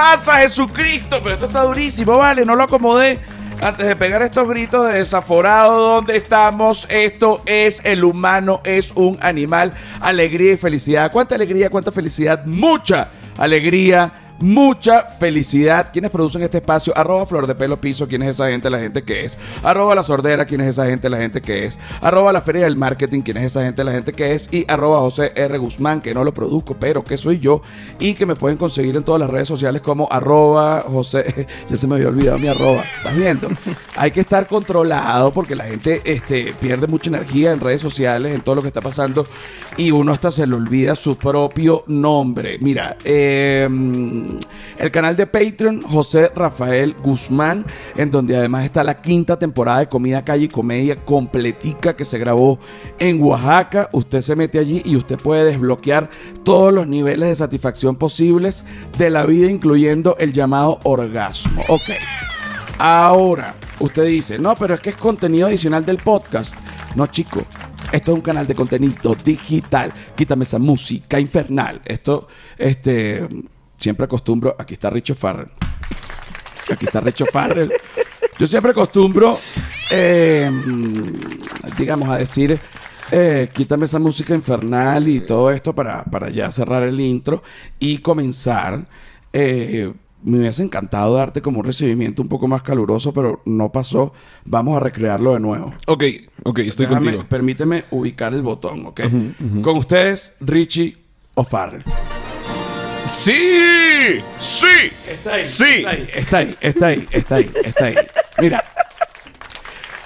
alabanzas a Jesucristo. Pero esto está durísimo, vale, no lo acomodé. Antes de pegar estos gritos de desaforado, ¿dónde estamos? Esto es el humano, es un animal. Alegría y felicidad. ¿Cuánta alegría, cuánta felicidad? Mucha alegría mucha felicidad. ¿Quiénes producen este espacio? Arroba Flor de Pelo Piso, ¿quién es esa gente? La gente que es. Arroba La Sordera, ¿quién es esa gente? La gente que es. Arroba La Feria del Marketing, ¿quién es esa gente? La gente que es. Y arroba José R. Guzmán, que no lo produzco, pero que soy yo. Y que me pueden conseguir en todas las redes sociales como arroba José. ya se me había olvidado mi arroba. ¿Estás viendo? Hay que estar controlado porque la gente este, pierde mucha energía en redes sociales, en todo lo que está pasando. Y uno hasta se le olvida su propio nombre. Mira, eh el canal de Patreon José Rafael Guzmán, en donde además está la quinta temporada de Comida Calle y Comedia completica que se grabó en Oaxaca. Usted se mete allí y usted puede desbloquear todos los niveles de satisfacción posibles de la vida, incluyendo el llamado orgasmo. Ok. Ahora, usted dice, no, pero es que es contenido adicional del podcast. No, chico, esto es un canal de contenido digital. Quítame esa música infernal. Esto, este, siempre acostumbro, aquí está Richo Farrell. Aquí está Richo Farrell. Yo siempre acostumbro, eh, digamos, a decir, eh, quítame esa música infernal y todo esto para, para ya cerrar el intro y comenzar. Eh, me hubiese encantado darte como un recibimiento un poco más caluroso, pero no pasó. Vamos a recrearlo de nuevo. Ok, ok, estoy contigo. Permíteme ubicar el botón, ¿ok? Con ustedes, Richie O'Farrell. ¡Sí! ¡Sí! Está ahí, sí. Está ahí, está ahí, está ahí, está ahí, Mira,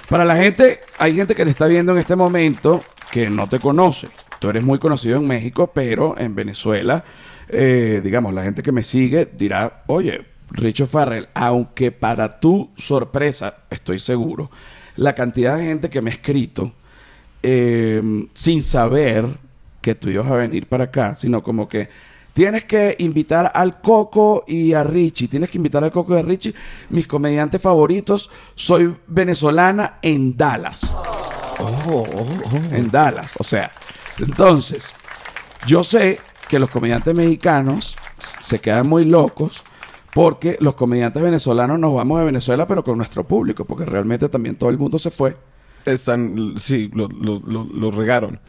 para la gente, hay gente que te está viendo en este momento que no te conoce. Tú eres muy conocido en México, pero en Venezuela, eh, digamos, la gente que me sigue dirá, oye, Richo Farrell, aunque para tu sorpresa, estoy seguro, la cantidad de gente que me ha escrito eh, sin saber que tú ibas a venir para acá, sino como que Tienes que invitar al Coco y a Richie. Tienes que invitar al Coco y a Richie, mis comediantes favoritos. Soy venezolana en Dallas. Oh, oh, oh. En Dallas. O sea, entonces, yo sé que los comediantes mexicanos se quedan muy locos porque los comediantes venezolanos nos vamos de Venezuela, pero con nuestro público, porque realmente también todo el mundo se fue. Están, sí, lo, lo, lo, regaron.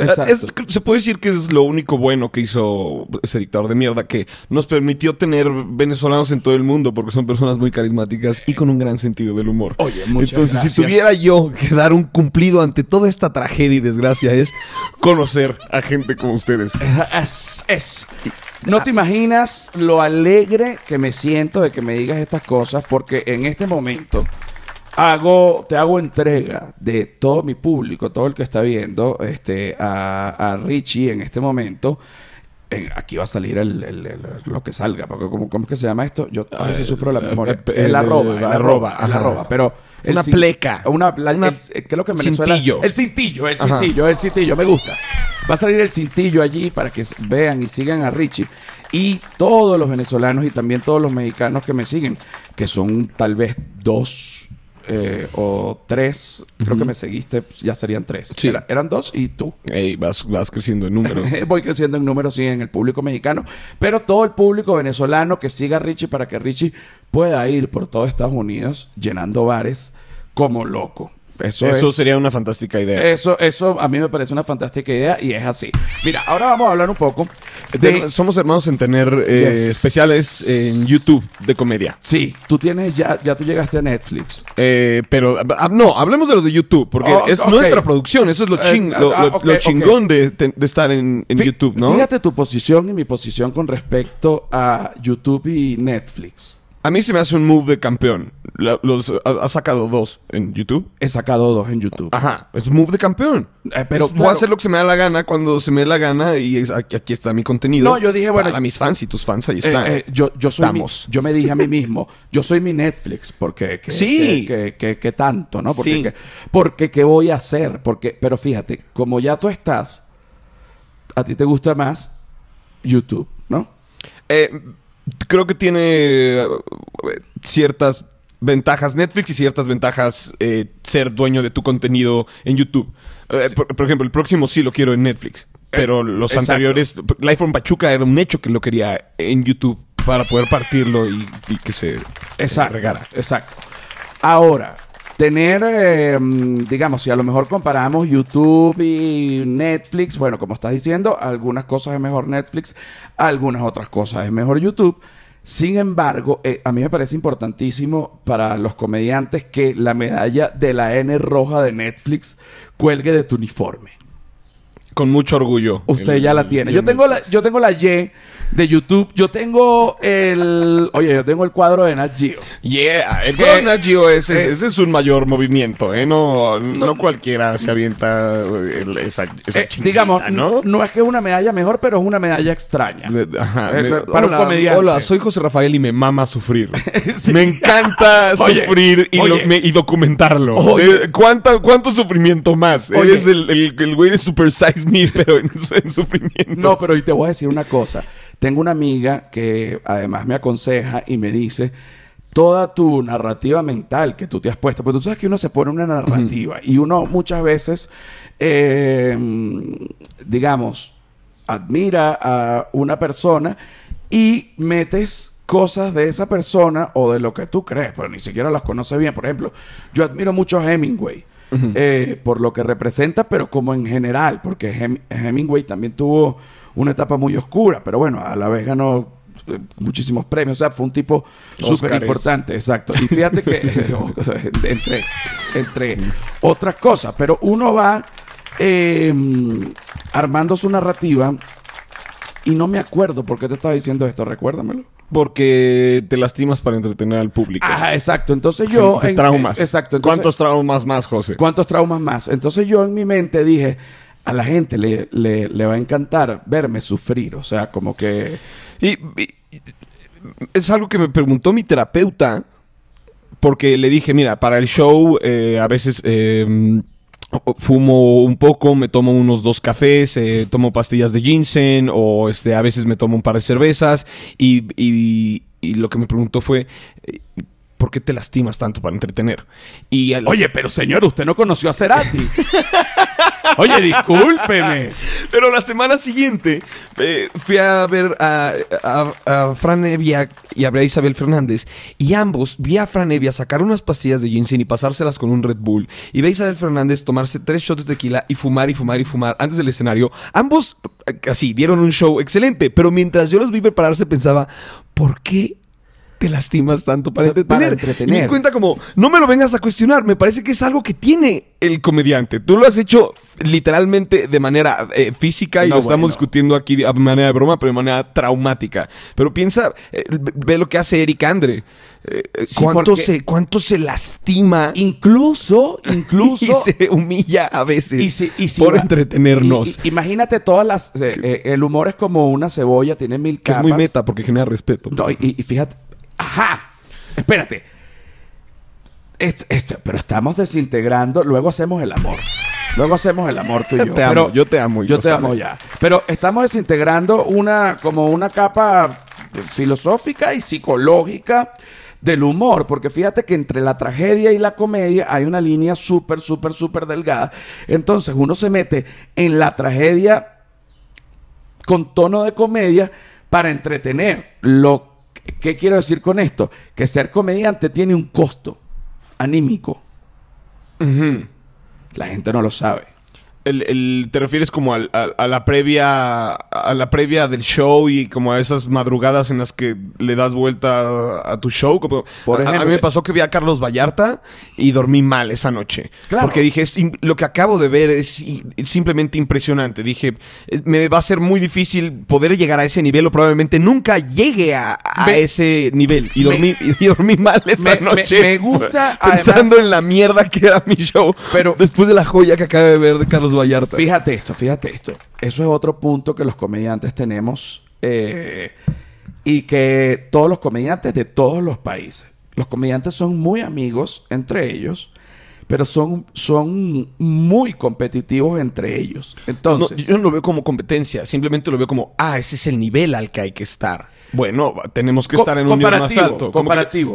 se puede decir que es lo único bueno que hizo ese dictador de mierda, que nos permitió tener venezolanos en todo el mundo, porque son personas muy carismáticas y con un gran sentido del humor. Oye, muchas Entonces, si tuviera yo que dar un cumplido ante toda esta tragedia y desgracia, es conocer a gente como ustedes. Es, es. No te imaginas lo alegre que me siento de que me digas estas cosas, porque en este momento hago, te hago entrega de todo mi público, todo el que está viendo este, a, a Richie en este momento. aquí va a salir el, lo que salga, porque ¿cómo, ¿cómo, es que se llama esto? Yo a veces sufro la memoria. el arroba, el arroba, el arroba, pero... una pleca. Una, una ¿qué es lo que Cintillo. El cintillo, el cintillo, el cintillo, me gusta. Va a salir el cintillo allí para que vean y sigan a Richie. Y todos los venezolanos y también todos los mexicanos que me siguen, que son tal vez dos eh, o tres, creo que me seguiste, ya serían tres. Sí. eran dos y tú. vas, vas creciendo en números. Voy creciendo en números, sí, en el público mexicano, pero todo el público venezolano que siga a Richie para que Richie pueda ir por todo Estados Unidos llenando bares como loco. Eso, sería una fantástica idea. Eso, eso a mí me parece una fantástica idea y es así. Mira, ahora vamos a hablar un poco de... Somos hermanos en tener eh, especiales en YouTube de comedia. Sí, tú tienes ya, ya tú llegaste a Netflix. Eh, pero ah, no, hablemos de los de YouTube, porque oh, es nuestra producción. Eso es lo, eh, ah, chingón de, estar en, en YouTube, ¿no? Fíjate tu posición y mi posición con respecto a YouTube y Netflix. A mí se me hace un move de campeón. los, ha, sacado dos en YouTube. He sacado dos en YouTube. Ajá, es un move de campeón. Eh, pero voy a hacer lo que se me da la gana cuando se me dé la gana y aquí, está mi contenido. No, yo dije, bueno. A mis fans y tus fans ahí eh, están. Eh, yo, yo soy Estamos. yo me dije a mí mismo, yo soy mi Netflix, porque. Que, sí. Que, que, tanto, ¿no? Porque, sí. porque, ¿qué voy a hacer? Porque, pero fíjate, como ya tú estás, a ti te gusta más YouTube, ¿no? Eh creo que tiene eh, ciertas ventajas Netflix y ciertas ventajas eh, ser dueño de tu contenido en YouTube. Eh, por, ejemplo, el próximo sí lo quiero en Netflix, pero los anteriores, Life from Pachuca era un hecho que lo quería en YouTube para poder partirlo y, que se exacto, regara. Exacto. Ahora, tener, eh, digamos, si a lo mejor comparamos YouTube y Netflix, bueno, como estás diciendo, algunas cosas es mejor Netflix, algunas otras cosas es mejor YouTube. Sin embargo, eh, a mí me parece importantísimo para los comediantes que la medalla de la N roja de Netflix cuelgue de tu uniforme. Con mucho orgullo. Usted ya la tiene. Yo tengo la, yo tengo la Y de YouTube. Yo tengo el. Oye, yo tengo el cuadro de Nat Geo. Yeah, el cuadro de Nat Geo es, ese es un mayor movimiento, ¿eh? No, no, cualquiera se avienta esa, esa eh, Digamos, ¿no? no es que es una medalla mejor, pero es una medalla extraña. Ajá, eh, para hola, un comediante. Hola, soy José Rafael y me mama sufrir. Me encanta sufrir y, documentarlo. Eh, ¿Cuánto sufrimiento más? Eres el, el, güey de Super Size Pero en, en sufrimiento. No, pero y te voy a decir una cosa. Tengo una amiga que además me aconseja y me dice toda tu narrativa mental que tú te has puesto, porque tú sabes que uno se pone una narrativa y uno muchas veces, eh, digamos, admira a una persona y metes cosas de esa persona o de lo que tú crees, pero ni siquiera las conoces bien. Por ejemplo, yo admiro mucho a Hemingway. Eh, por lo que representa, pero como en general, porque Hemingway también tuvo una etapa muy oscura, pero bueno, a la vez ganó eh, muchísimos premios, o sea, fue un tipo súper importante, exacto. Y fíjate que, entre, entre otras cosas, pero uno va em, armando su narrativa y no me acuerdo por qué te estaba diciendo esto, recuérdamelo. Porque te lastimas para entretener al público. Ajá, exacto. Entonces yo... traumas. exacto. ¿Cuántos traumas más, José? ¿Cuántos traumas más? Entonces yo en mi mente dije, a la gente le, le, va a encantar verme sufrir. O sea, como que... Y, es algo que me preguntó mi terapeuta, porque le dije, mira, para el show eh, a veces... Em, fumo un poco, me tomo unos dos cafés, eh, tomo pastillas de ginseng o este, a veces me tomo un par de cervezas y, y, y lo que me preguntó fue, ¿por qué te lastimas tanto para entretener? Y Oye, pero señor, usted no conoció a Cerati. Oye, discúlpeme. Pero la semana siguiente eh, fui a ver a, a, Fran Evia y a Isabel Fernández. Y ambos vi a Fran Evia sacar unas pastillas de ginseng y pasárselas con un Red Bull. Y ve a Isabel Fernández tomarse tres shots de tequila y fumar y fumar y fumar antes del escenario. Ambos, eh, así, dieron un show excelente. Pero mientras yo los vi prepararse, pensaba, ¿por qué te lastimas tanto para entretener. Y me cuenta como, no me lo vengas a cuestionar, me parece que es algo que tiene el comediante. Tú lo has hecho literalmente de manera eh, física y lo estamos discutiendo aquí de manera de broma, pero de manera traumática. Pero piensa, eh, ve lo que hace Eric Andre. Eh, ¿cuánto, se, ¿Cuánto se lastima? Incluso, incluso. y se humilla a veces por entretenernos. imagínate todas las. el humor es como una cebolla, tiene mil capas. es muy meta porque genera respeto. No, y fíjate, Ajá. Espérate. Esto, pero estamos desintegrando, luego hacemos el amor. Luego hacemos el amor tú y yo. Te amo, yo te amo. Yo te amo ya. Pero estamos desintegrando una, como una capa filosófica y psicológica del humor, porque fíjate que entre la tragedia y la comedia hay una línea súper, súper, súper delgada. Entonces uno se mete en la tragedia con tono de comedia para entretener. Lo ¿Qué quiero decir con esto? Que ser comediante tiene un costo anímico. La gente no lo sabe el, te refieres como a, la previa a la previa del show y como a esas madrugadas en las que le das vuelta a, tu show como, Por ejemplo, a, mí me pasó que vi a Carlos Vallarta y dormí mal esa noche. Porque dije lo que acabo de ver es simplemente impresionante. Dije eh, me va a ser muy difícil poder llegar a ese nivel o probablemente nunca llegue a, ese nivel. Y dormí y dormí mal esa noche me, gusta pensando en la mierda que era mi show. Pero después de la joya que acabo de ver de Carlos Fíjate esto, fíjate esto. Eso es otro punto que los comediantes tenemos eh, y que todos los comediantes de todos los países. Los comediantes son muy amigos entre ellos pero son, son muy competitivos entre ellos. Entonces, yo no lo veo como competencia, simplemente lo veo como, ah, ese es el nivel al que hay que estar. Bueno, tenemos que estar en un nivel más alto. Comparativo.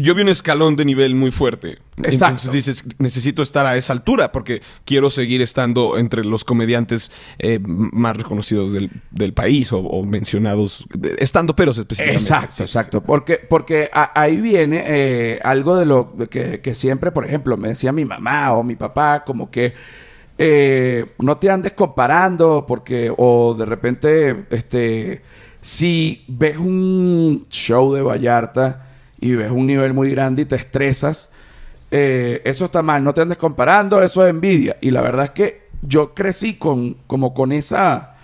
yo vi un escalón de nivel muy fuerte. Exacto. Entonces dices, necesito estar a esa altura porque quiero seguir estando entre los comediantes eh, más reconocidos del, país o, mencionados, estando peros específicamente. Exacto, exacto. Porque, porque ahí viene eh, algo de lo que, que siempre, por ejemplo, me decía mi mamá o mi papá, como que eh, no te andes comparando porque, o de repente, este, si ves un show de Vallarta y ves un nivel muy grande y te estresas, eh, eso está mal, no te andes comparando, eso es envidia. Y la verdad es que yo crecí con, como con esa,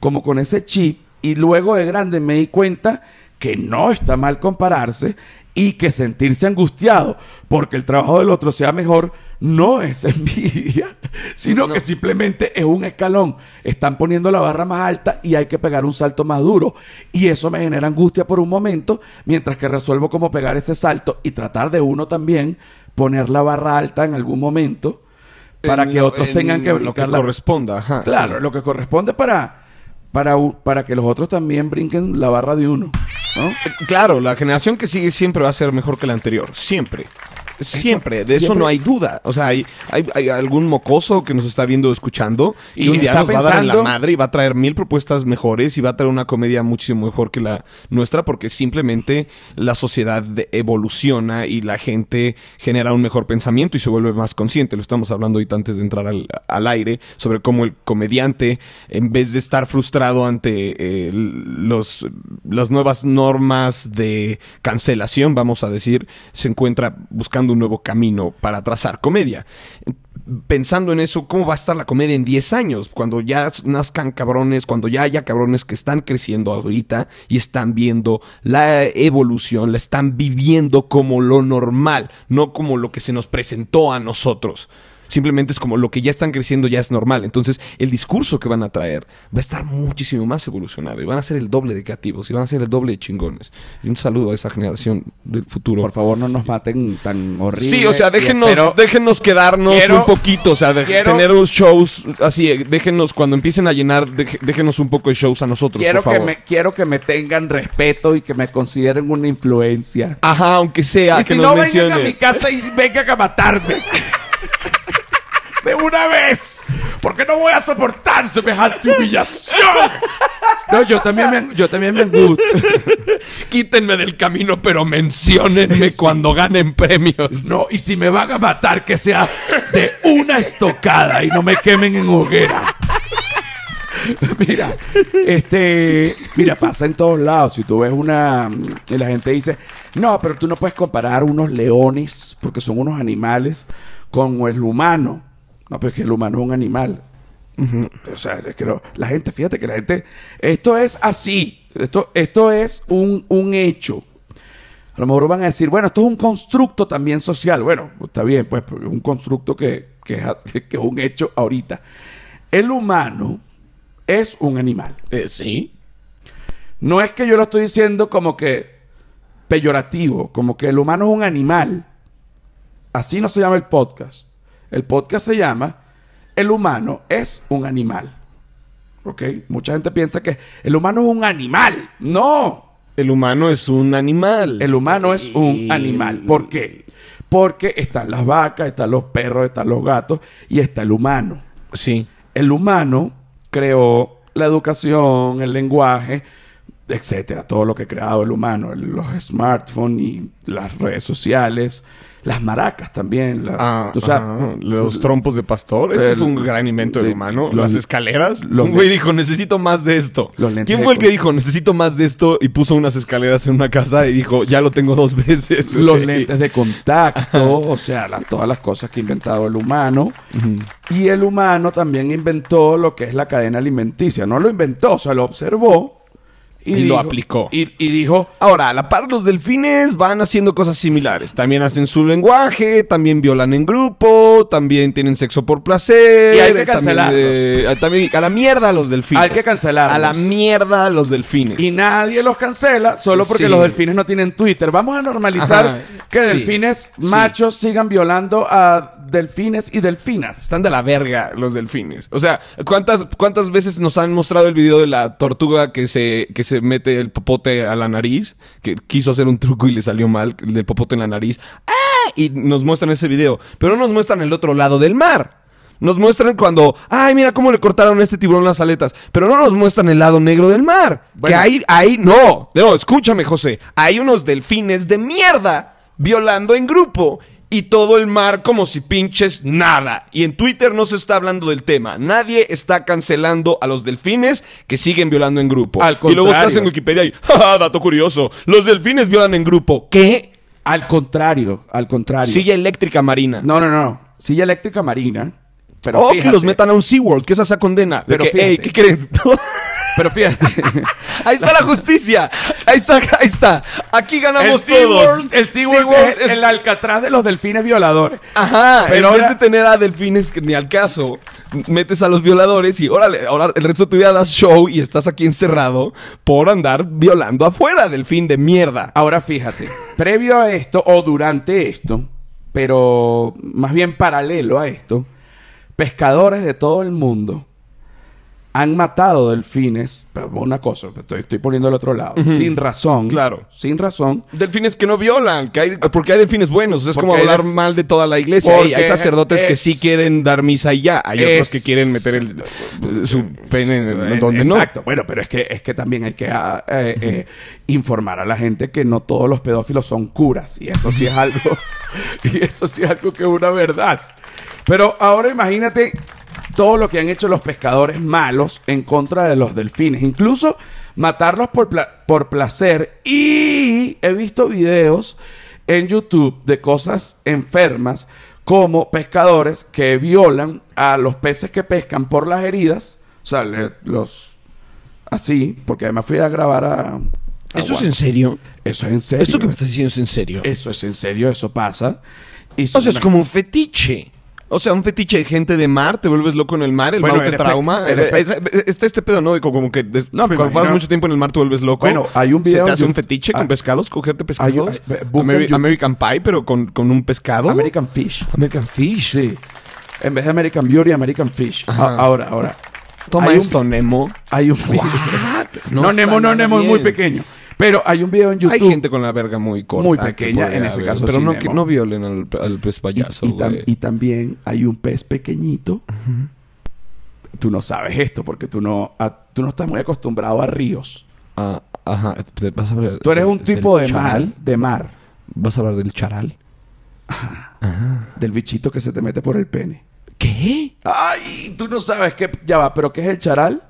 como con ese chip y luego de grande me di cuenta que no está mal compararse y que sentirse angustiado porque el trabajo del otro sea mejor no es envidia, sino que simplemente es un escalón. Están poniendo la barra más alta y hay que pegar un salto más duro. Y eso me genera angustia por un momento, mientras que resuelvo cómo pegar ese salto y tratar de uno también poner la barra alta en algún momento para que otros tengan que brincar. Lo que corresponda, Claro, lo que corresponde para, para, para que los otros también brinquen la barra de uno. Claro, la generación que sigue siempre va a ser mejor que la anterior. Siempre. Siempre, de eso no hay duda. O sea, hay, hay, algún mocoso que nos está viendo escuchando y, un día nos va a dar en la madre y va a traer mil propuestas mejores y va a traer una comedia muchísimo mejor que la nuestra porque simplemente la sociedad evoluciona y la gente genera un mejor pensamiento y se vuelve más consciente. Lo estamos hablando ahorita antes de entrar al, aire sobre cómo el comediante, en vez de estar frustrado ante eh, los, las nuevas normas de cancelación, vamos a decir, se encuentra buscando un nuevo camino para trazar comedia. Pensando en eso, ¿cómo va a estar la comedia en 10 años? Cuando ya nazcan cabrones, cuando ya haya cabrones que están creciendo ahorita y están viendo la evolución, la están viviendo como lo normal, no como lo que se nos presentó a nosotros. Simplemente es como lo que ya están creciendo ya es normal. Entonces, el discurso que van a traer va a estar muchísimo más evolucionado y van a ser el doble de creativos y van a ser el doble de chingones. Y un saludo a esa generación del futuro. Por favor, no nos maten tan horrible. Sí, o sea, déjenos, déjenos quedarnos un poquito, o sea, de, tener unos shows así, déjenos cuando empiecen a llenar, déjenos un poco de shows a nosotros, quiero por favor. Que me, quiero que me tengan respeto y que me consideren una influencia. Ajá, aunque sea y que si no, vengan a mi casa y vengan a matarme. de una vez. Porque no voy a soportar semejante humillación. No, yo también me, yo también me gusta. Quítenme del camino, pero menciónenme cuando ganen premios. No, y si me van a matar, que sea de una estocada y no me quemen en hoguera. mira, este, mira, pasa en todos lados. Si tú ves una y la gente dice, no, pero tú no puedes comparar unos leones porque son unos animales con el humano. No, pero es que el humano es un animal. O sea, es que la gente, fíjate que la gente, esto es así, esto, esto es un, un hecho. A lo mejor van a decir, bueno, esto es un constructo también social. Bueno, está bien, pues, un constructo que, que, es un hecho ahorita. El humano es un animal. Eh, sí. No es que yo lo estoy diciendo como que peyorativo, como que el humano es un animal. Así no se llama el podcast. El podcast se llama El humano es un animal. ¿Ok? Mucha gente piensa que el humano es un animal. No. El humano es un animal. El humano es un animal. ¿Por qué? Porque están las vacas, están los perros, están los gatos y está el humano. Sí. El humano creó la educación, el lenguaje, etcétera, todo lo que ha creado el humano, los smartphones y las redes sociales, las maracas también. Ah, o sea, los trompos de pastor. Ese fue un gran invento del humano. las escaleras. un güey dijo, necesito más de esto. ¿Quién fue el que dijo, necesito más de esto? Y puso unas escaleras en una casa y dijo, ya lo tengo dos veces. Los lentes de contacto. o sea, todas las cosas que ha inventado el humano. Y el humano también inventó lo que es la cadena alimenticia. No lo inventó, o sea, lo observó y, lo aplicó. Y, dijo, ahora, a la par los delfines van haciendo cosas similares. También hacen su lenguaje, también violan en grupo, también tienen sexo por placer. Y hay que cancelarlos. También, a la mierda los delfines. Hay que cancelarlos. A la mierda los delfines. Y nadie los cancela solo porque los delfines no tienen Twitter. Vamos a normalizar que delfines machos sigan violando a delfines y delfinas. Están de la verga los delfines. O sea, ¿cuántas, cuántas veces nos han mostrado el video de la tortuga que se, que se mete el popote a la nariz? Que quiso hacer un truco y le salió mal, el del popote en la nariz. ¡Ah! Y nos muestran ese video. Pero no nos muestran el otro lado del mar. Nos muestran cuando, ay, mira cómo le cortaron a este tiburón las aletas. Pero no nos muestran el lado negro del mar. Que ahí, ahí, no. No, escúchame, José. Hay unos delfines de mierda violando en grupo. Y todo el mar como si pinches nada. Y en Twitter no se está hablando del tema. Nadie está cancelando a los delfines que siguen violando en grupo. Al y luego estás en Wikipedia y, ¡ja, dato curioso! Los delfines violan en grupo. ¿Qué? Al contrario, al contrario. Silla eléctrica marina. No, no, no. Silla eléctrica marina. Pero o fíjate. que los metan a un SeaWorld, que esa esa condena. De Pero que, fíjate. "Ey, ¿qué creen? Pero fíjate. ahí está la justicia. Ahí está, ahí está. Aquí el ganamos todos. SeaWorld, el SeaWorld SeaWorld es el Alcatraz de los delfines violadores. Ajá, Pero en vez ahora- de tener a delfines que ni al caso, metes a los violadores y órale, ahora el resto de tu vida das show y estás aquí encerrado por andar violando afuera, delfín de mierda. Ahora fíjate, previo a esto o durante esto, pero más bien paralelo a esto, pescadores de todo el mundo han matado delfines, pero una cosa, estoy, estoy poniendo el otro lado, sin razón. Claro. Sin razón. Delfines que no violan, que hay, porque hay delfines buenos. Es Porque como hablar mal de toda la iglesia. Porque hay sacerdotes que sí quieren dar misa y ya. Hay otros que quieren meter el, su pene en Es- donde no. Exacto. Bueno, pero es que, es que también hay que ah, eh, eh, informar a la gente que no todos los pedófilos son curas. Y eso sí es algo. y eso sí es algo que es una verdad. Pero ahora imagínate todo lo que han hecho los pescadores malos en contra de los delfines. Incluso matarlos por, pla- por placer. Y he visto videos en YouTube de cosas enfermas como pescadores que violan a los peces que pescan por las heridas. O sea, le- los... Así, porque además fui a grabar a... a ¿Eso es en serio? Eso es en serio. ¿Esto que me estás diciendo es en serio? Eso es en serio, eso pasa. Y O sea, es como un fetiche. O sea, un fetiche de gente de mar, te vuelves loco en el mar, el Bueno, mar te trauma. Es- es- Está este pedo, ¿no? Como que des- No, cuando pasas mucho tiempo en el mar te vuelves loco. Bueno, hay un video ¿Se te hace un fetiche con ah. pescados? ¿Cogerte pescados? Hay un- Ameri- American Pie, pero con, con un pescado. American Fish. American Fish. Sí. En vez de American Beauty, American Fish. Ajá. A- ahora, ahora. Toma Hay un- esto, Nemo. Hay un No No, Nemo, no, Nemo es muy pequeño. Pero hay un video en YouTube. Hay gente con la verga muy corta. Muy que pequeña, en ese haber. caso Pero no, que no violen al, al pez payaso, y tam- güey. y también hay un pez pequeñito. Tú no sabes esto porque tú no, a- tú no estás muy acostumbrado a ríos. Ah, ajá. te- vas a hablar Tú eres un tipo de charal. mar, de mar, ¿Vas a hablar del charal? del bichito que se te mete por el pene. ¿Qué? Ay, tú no sabes qué, ya va, pero ¿qué es el charal?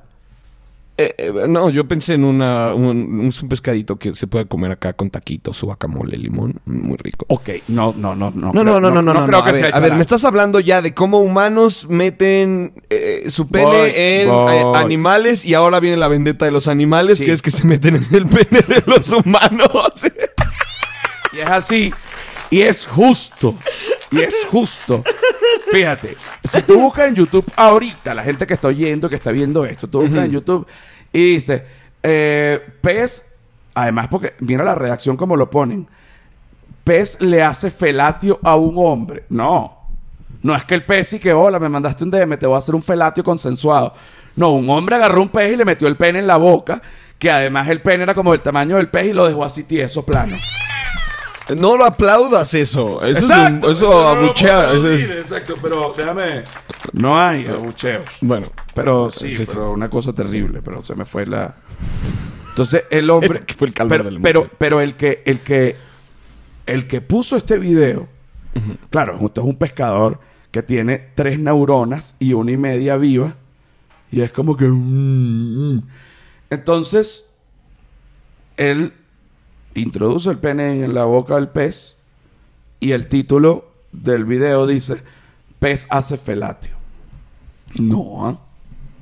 Eh, eh, no, yo pensé en una, un, un pescadito que se puede comer acá con taquitos, su guacamole, limón, muy rico. Ok, no, no, no, no. No, no, no, no, no, no, creo no. que a, sea ver, a ver, me estás hablando ya de cómo humanos meten eh, su pene Voy, en voy. eh, animales y ahora viene la vendetta de los animales, Sí. que es que se meten en el pene de los humanos. Y es así. Y es justo. Y es justo. Fíjate, si tú buscas en YouTube ahorita, la gente que está oyendo, que está viendo esto, tú buscas en YouTube y dice, eh, pez, además porque mira la redacción como lo ponen, pez le hace felatio a un hombre. No. No es que el pez y que, hola, me mandaste un DM, te voy a hacer un felatio consensuado. No, un hombre agarró un pez y le metió el pene en la boca, que además el pene era como del tamaño del pez y lo dejó así tieso, plano. No lo aplaudas eso. Eso Exacto, es un, eso no abuchea. es- decir, Exacto, pero déjame. No hay abucheos. Bueno, Pero sí, Sí, una cosa terrible, pero se me fue la. Entonces el hombre. Fue el calor pero, del pero, museo. pero el que, el que, el que puso este video, claro, esto es un pescador que tiene tres neuronas y una y media viva. Y es como que. mm, mm. Entonces, él introduce el pene en la boca del pez y el título del video dice: Pez hace felatio. No, ¿ah?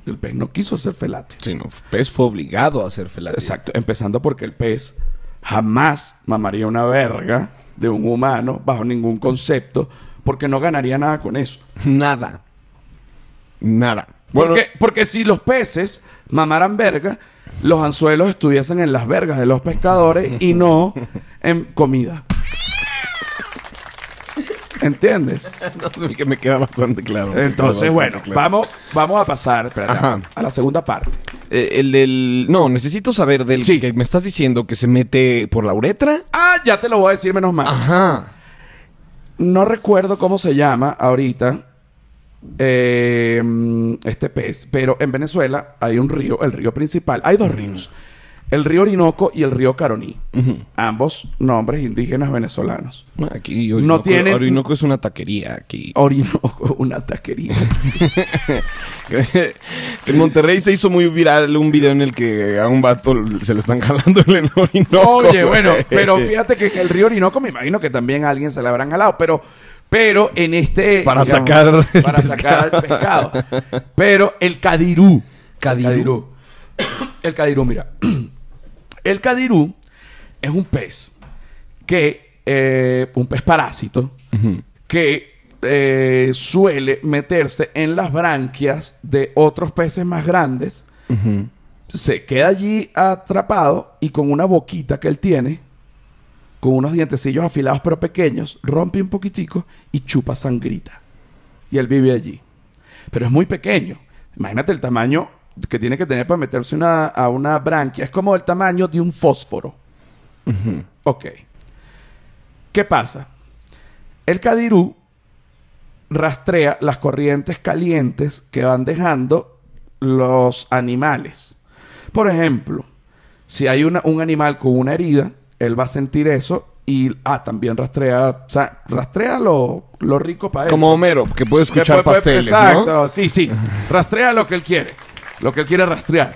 el pez no quiso hacer felatio. Sí, no, pez fue obligado a hacer felatio. Exacto, empezando porque el pez jamás mamaría una verga de un humano bajo ningún concepto, porque no ganaría nada con eso. Nada. Nada. Bueno, Porque, porque si los peces mamaran verga, los anzuelos estuviesen en las vergas de los pescadores y no en comida. ¿Entiendes? No, que me queda bastante claro. Entonces, bueno, vamos, vamos a pasar espérate, a la segunda parte. Eh, el del... No, necesito saber del sí. que me estás diciendo que se mete por la uretra. Ah, ya te lo voy a decir menos mal. Ajá. No recuerdo cómo se llama ahorita eh, este pez, pero en Venezuela hay un río, el río principal. Hay dos ríos el río Orinoco y el río Caroní. Ambos nombres indígenas venezolanos. Aquí Orinoco, no tienen... Orinoco es una taquería aquí. Orinoco, una taquería. en Monterrey se hizo muy viral un video en el que a un vato se le están jalando el Orinoco. Oye, bueno, pero fíjate que el río Orinoco me imagino que también a alguien se le habrán jalado, pero... Pero en este... Para sacar Para sacar el pescado. Pero el cadirú. Cadirú. El cadirú, mira. El cadirú es un pez que, eh, un pez parásito, que eh, suele meterse en las branquias de otros peces más grandes. Se queda allí atrapado y con una boquita que él tiene, con unos dientecillos afilados pero pequeños, rompe un poquitico y chupa sangrita. Y él vive allí. Pero es muy pequeño. Imagínate el tamaño que tiene que tener para meterse una, a una branquia es como el tamaño de un fósforo. Ok. ¿Qué pasa? El cadirú rastrea las corrientes calientes que van dejando los animales. Por ejemplo, si hay una, un animal con una herida, él va a sentir eso y ah, también rastrea, o sea, rastrea lo, rico para él. Como Homero, que puede escuchar pasteles, exacto, sí, sí. Rastrea lo que él quiere lo que él quiere rastrear,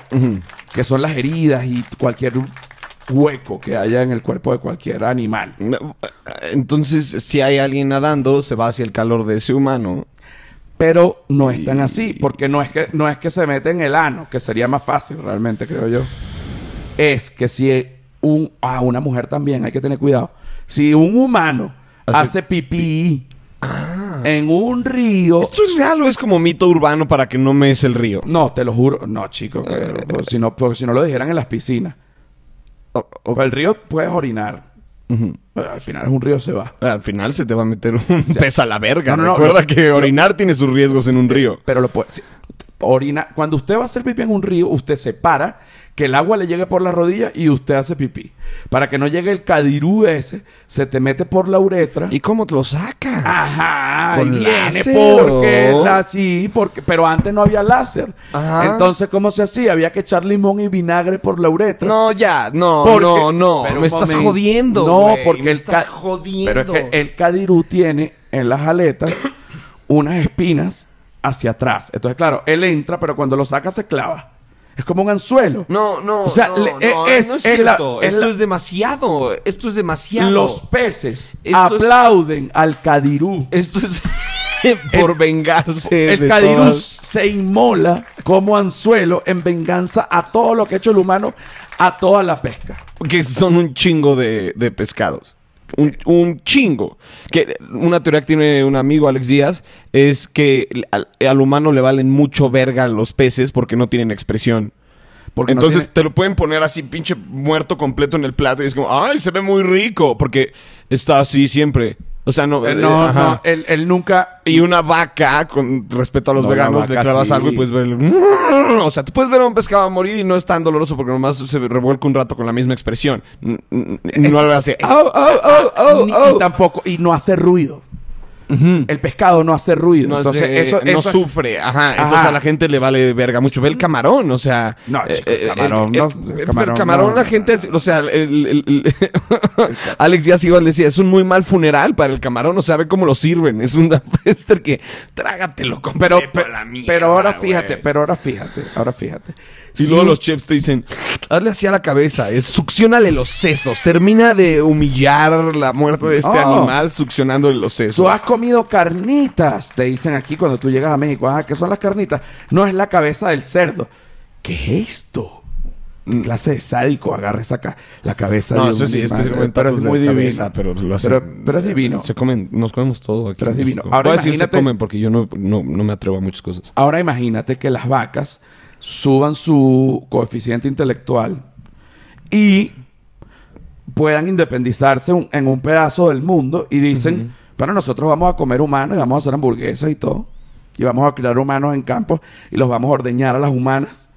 que son las heridas y cualquier hueco que haya en el cuerpo de cualquier animal. Entonces, si hay alguien nadando, se va hacia el calor de ese humano. Pero no es tan así, porque no es que no es que se mete en el ano, que sería más fácil realmente, creo yo. Es que si un ah, una mujer también hay que tener cuidado. Si un humano hace pipí Ah. En un río. ¿Esto es real o es como mito urbano para que no me es el río? No, te lo juro. No, chico. Eh, pues, si no, porque si no lo dijeran en las piscinas. O, el río puedes orinar. Pero al final un río se va. Al final se te va a meter un pez a la verga. No, no, Recuerda que orinar tiene sus riesgos en un río. Pero lo puede. orina. Cuando usted va a hacer pipí en un río, usted se para que el agua le llegue por la rodilla y usted hace pipí. Para que no llegue el cadirú ese, se te mete por la uretra. ¿Y cómo te lo sacas? Ajá, ¿Con viene porque la, sí, porque, pero antes no había láser. Ajá. Entonces, ¿cómo se hacía? Había que echar limón y vinagre por la uretra. No, ya, no, no, no. me estás jodiendo. No, porque el estás jodiendo. Pero es que el cadirú tiene en las aletas unas espinas hacia atrás. Entonces, claro, él entra, pero cuando lo saca se clava. Es como un anzuelo. No, no, o sea, no, no, es, no es cierto. esto es demasiado. Esto es demasiado. Los peces aplauden al cadirú. Esto es por vengarse. El cadirú se inmola como anzuelo en venganza a todo lo que ha hecho el humano, a toda la pesca. Que son un chingo de, de pescados un, chingo. Que una teoría que tiene un amigo, Alex Díaz, es que al, humano le valen mucho verga los peces porque no tienen expresión. Porque Entonces te lo pueden poner así pinche muerto completo en el plato y es como, ay, se ve muy rico, porque está así siempre. O sea, no. Eh, eh, no, no él, nunca. Y una vaca, con respeto a los veganos, le clavas algo y puedes ver. O sea, tú puedes ver a un pescado morir y no es tan doloroso porque nomás se revuelca un rato con la misma expresión. No lo hace. ¡Oh, oh, oh, oh! Y tampoco. Y no hace ruido. El pescado no hace ruido. No entonces, eso, no sufre. Ajá. Entonces a la gente le vale verga mucho. Ve el camarón, o sea. No, eh, eh, camarón. no, el camarón, la gente. O sea, el, Alex Díaz igual decía: es un muy mal funeral para el camarón. O sea, ve cómo lo sirven. Es un fester que trágatelo con pero, pero ahora fíjate, pero ahora fíjate, ahora fíjate. Y luego los chefs te dicen, hazle así a la cabeza, es succionale los sesos, termina de humillar la muerte de este oh. animal succionándole los sesos. Tú has comido carnitas, te dicen aquí cuando tú llegas a México, ah, ¿qué son las carnitas? No es la cabeza del cerdo. ¿Qué es esto? ¿Qué clase de sádico agarra esa la cabeza no, de eso sí, específicamente pero es muy divino. pero, lo hace, pero, es divino. Se comen, nos comemos todo aquí. Pero es divino. Ahora Voy a decir se comen porque yo no, no, no me atrevo a muchas cosas. Ahora imagínate que las vacas suban su coeficiente intelectual y puedan independizarse en un pedazo del mundo y dicen, Bueno, nosotros vamos a comer humanos y vamos a hacer hamburguesas y todo. Y vamos a criar humanos en campos y los vamos a ordeñar a las humanas.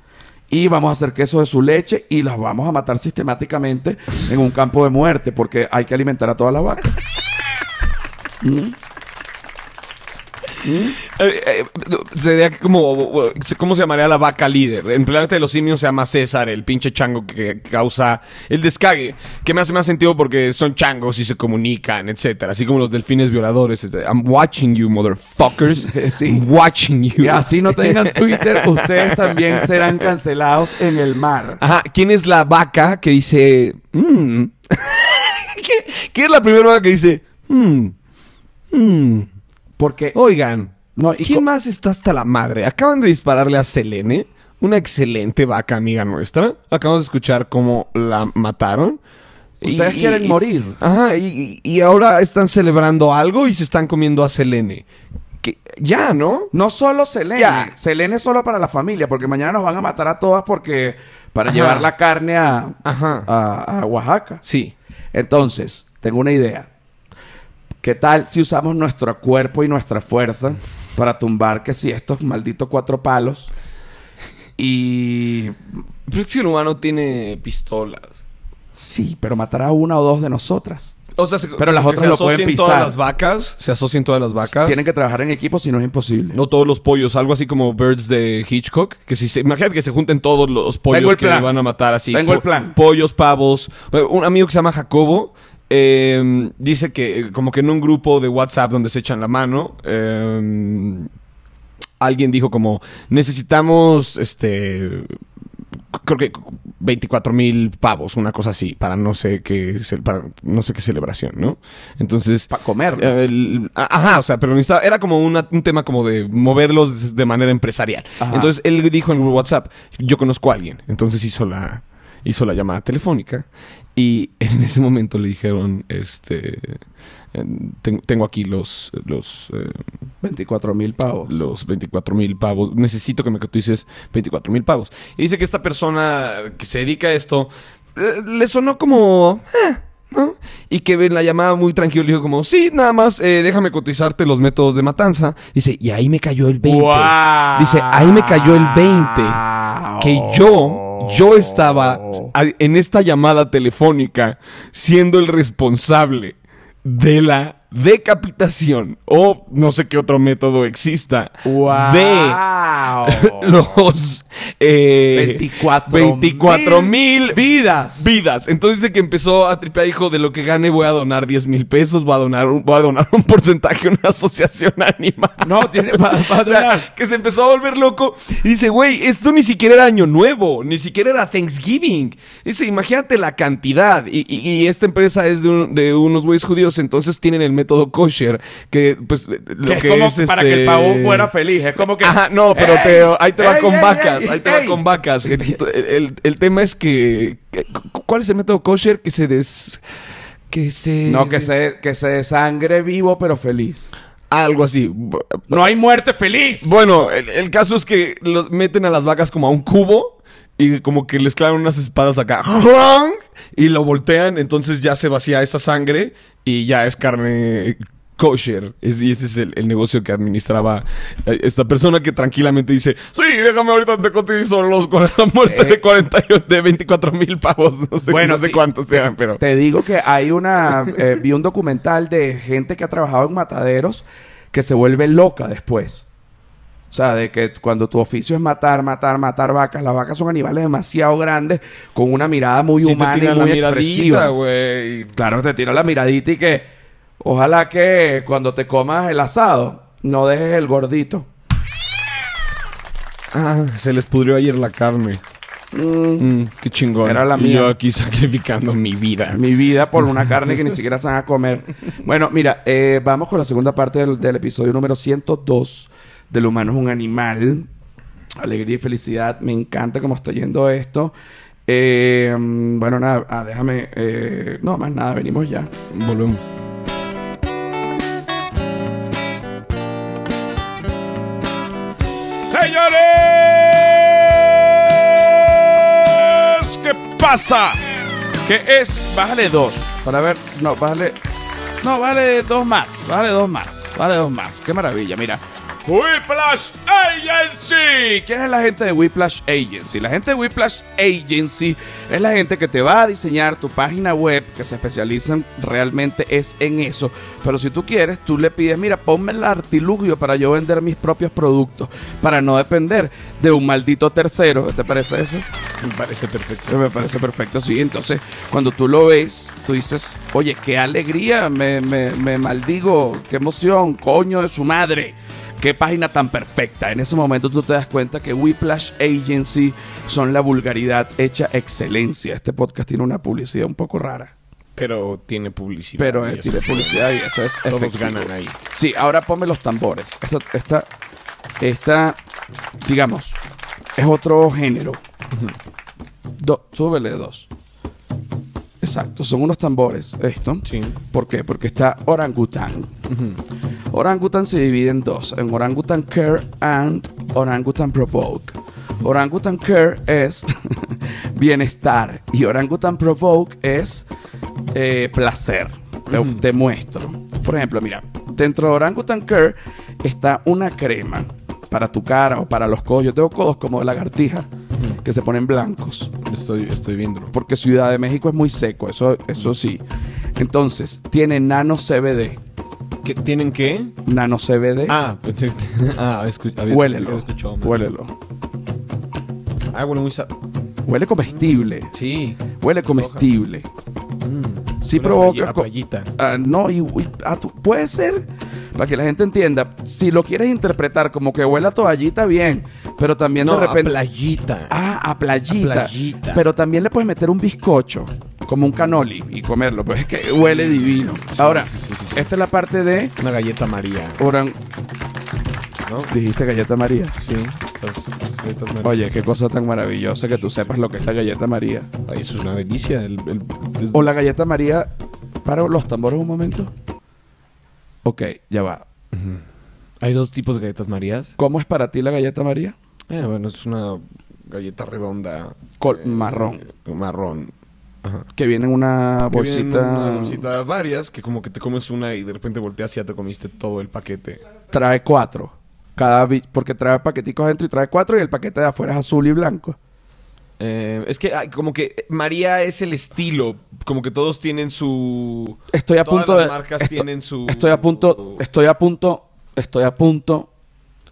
Y vamos a hacer queso de su leche y las vamos a matar sistemáticamente en un campo de muerte porque hay que alimentar a todas las vacas. ¿Mm? Eh, eh, sería como, ¿cómo se llamaría la vaca líder? En Planeta de los Simios se llama César, el pinche chango que causa el descague, que me hace más sentido porque son changos y se comunican, etcétera, así como los delfines violadores. I'm watching you, motherfuckers. I'm watching you. Y así no tengan Twitter, ustedes también serán cancelados en el mar. Ajá, ¿quién es la vaca que dice, mm"? ¿Qué, es la primera vaca que dice, mmm, mmm? Porque. Oigan, no, ¿quién más está hasta la madre? Acaban de dispararle a Selene, una excelente vaca amiga nuestra. Acabamos de escuchar cómo la mataron. Ustedes quieren morir. Ajá, y, ahora están celebrando algo y se están comiendo a Selene. Que, ya, ¿no? No solo Selene. Selene es solo para la familia, porque mañana nos van a matar a todas porque para llevar la carne a, a Oaxaca. Sí. Entonces, tengo una idea. ¿Qué tal si usamos nuestro cuerpo y nuestra fuerza para tumbar que si estos malditos cuatro palos? Y... Pero si el humano tiene pistolas. Sí, pero matará a una o dos de nosotras. O sea, pero las otras lo pueden pisar. todas las vacas, se asocian todas las vacas. Tienen que trabajar en equipo si no es imposible. No todos los pollos, algo así como Birds de Hitchcock, que si se, imagínate que se junten todos los pollos que van a matar así. Tengo el plan. Pollos, pavos. Un amigo que se llama Jacobo eh, dice que como que en un grupo de WhatsApp donde se echan la mano, eh, alguien dijo como necesitamos este creo que 24 mil pavos, una cosa así, para no sé qué, para no sé qué celebración, ¿no? Entonces... Para comer. ajá, o sea, pero era como un tema como de moverlos de manera empresarial. Entonces él dijo en WhatsApp, yo conozco a alguien. Entonces hizo la, hizo la llamada telefónica y en ese momento le dijeron, este, tengo aquí los... los 24 eh, mil pavos. Los 24 mil pavos. Necesito que me cotices 24 mil pavos. Y dice que esta persona que se dedica a esto, eh, le sonó como... Eh, ¿no? Y que en la llamada muy tranquilo le dijo como, sí, nada más, déjame cotizarte los métodos de matanza. Dice, y ahí me cayó el 20. Dice, ahí me cayó el 20. Que yo yo estaba en esta llamada telefónica siendo el responsable de la decapitación o no sé qué otro método exista de los 24 mil vidas. vidas. Entonces dice que empezó a tripear, hijo, de lo que gane voy a donar 10 mil pesos, voy a donar, un, voy a donar un porcentaje a una asociación animal. No, tiene para, Que se empezó a volver loco y dice, güey, esto ni siquiera era Año Nuevo, ni siquiera era Thanksgiving. Dice, imagínate la cantidad. Y, esta empresa es de, de unos güeyes judíos, entonces tienen el método kosher, que pues lo que, es, para que el pavo fuera este feliz. Es como que. Ajá, no, pero te, ahí te va con vacas. ahí te va con vacas. El, el, tema es que. ¿Cuál es el método kosher? Que se des. Que se. No, que se, que se desangre vivo pero feliz. Algo así. No hay muerte feliz. Bueno, el, caso es que los meten a las vacas como a un cubo y como que les clavan unas espadas acá y lo voltean, entonces ya se vacía esa sangre y ya es carne kosher. y ese es el, negocio que administraba eh, esta persona que tranquilamente dice, sí, déjame ahorita te cotizo los, con la muerte de 48, de 24 mil pavos. No sé, bueno, no sé cuántos sean, pero... Te digo que hay una... Eh, vi un documental de gente que ha trabajado en mataderos que se vuelve loca después. O sea, de que cuando tu oficio es matar, matar, matar vacas, las vacas son animales demasiado grandes, con una mirada muy humana y muy expresiva. Claro, te tiro la miradita y que ojalá que cuando te comas el asado, no dejes el gordito. Ah, se les pudrió ayer la carne. Mm. Mm, qué chingón. Era la mía. yo aquí sacrificando mi vida. Mi vida por una carne que ni siquiera se van a comer. Bueno, mira, eh, vamos con la segunda parte del, del episodio número 102 del humano es un animal. Alegría y felicidad. Me encanta cómo estoy yendo esto. Eh, bueno, nada, ah, déjame. Eh, no, más nada, venimos ya. Volvemos. Señores, ¿qué pasa? ¿Qué es? Bájale dos. Para ver, no, bájale. No, vale dos más. Vale dos más. Vale dos más. Qué maravilla. Mira, Whiplash Agency. ¿Quién es la gente de Whiplash Agency? La gente de Whiplash Agency es la gente que te va a diseñar tu página web, que se especializan realmente es en eso. Pero si tú quieres, tú le pides, mira, ponme el artilugio para yo vender mis propios productos, para no depender de un maldito tercero. ¿Qué te parece eso? Me parece perfecto. Me parece perfecto, sí. Entonces, cuando tú lo ves, tú dices, oye, qué alegría, me, me, me maldigo, qué emoción, coño de su madre. Qué página tan perfecta. En ese momento tú te das cuenta que Whiplash Agency son la vulgaridad hecha excelencia. Este podcast tiene una publicidad un poco rara. Pero tiene publicidad. Pero eh, tiene publicidad y eso es Todos efectivo. ganan ahí. Sí, ahora ponme los tambores. Esta, esta, esta, digamos, es otro género. Do- súbele dos. Exacto, son unos tambores. Esto. Sí. ¿Por qué? Porque está Orangutan. Orangutan se divide en dos: en Orangutan Care and Orangutan Provoke. Orangutan Care es bienestar y Orangutan Provoke es eh, placer. Te, te muestro. Por ejemplo, mira, dentro de Orangutan Care está una crema para tu cara o para los codos. Yo tengo codos como de lagartija que se ponen blancos Estoy, estoy viéndolo. porque Ciudad de México es muy seco, eso, eso sí. Entonces, tiene nano CBD. ¿Qué, ¿Tienen qué? Nano CBD. Ah, pensé. ah, escu- había- huélelo. había escuchado. Huélelo. Ah, bueno, muy. Huele comestible. Sí. Huele comestible. Mm. Sí provoca. Ah, no, y, y- ah, tú- puede ser. Para que la gente entienda, si lo quieres interpretar como que huele a toallita, bien. Pero también No, de repente. a playita. Ah, a playita. A playita. Pero también le puedes meter un bizcocho, como un canoli, y comerlo. Pues es que huele divino. Ahora, sí, sí, sí, sí. esta es la parte de Una galleta María. Oran. ¿No? Dijiste galleta María. Sí. Galletas María. Oye, qué cosa tan maravillosa que tú sepas lo que es la galleta María. Ay, eso es una delicia. El, el- el- O la galleta María. Para los tambores un momento. Ok, ya va. Hay dos tipos de galletas Marías. ¿Cómo es para ti la galleta María? Eh, bueno, es una galleta redonda. Col- eh, marrón. Marrón. Ajá. Que viene en una Que viene en bolsita. Una bolsita varias, que como que te comes una y de repente volteas y ya te comiste todo el paquete. Trae cuatro. Cada porque trae paqueticos adentro y trae cuatro y el paquete de afuera es azul y blanco. Eh, es que ay, como que María es el estilo, como que todos tienen su... Estoy a Todas punto las de. marcas esto- tienen su- Estoy a punto. Estoy a punto. Estoy a punto.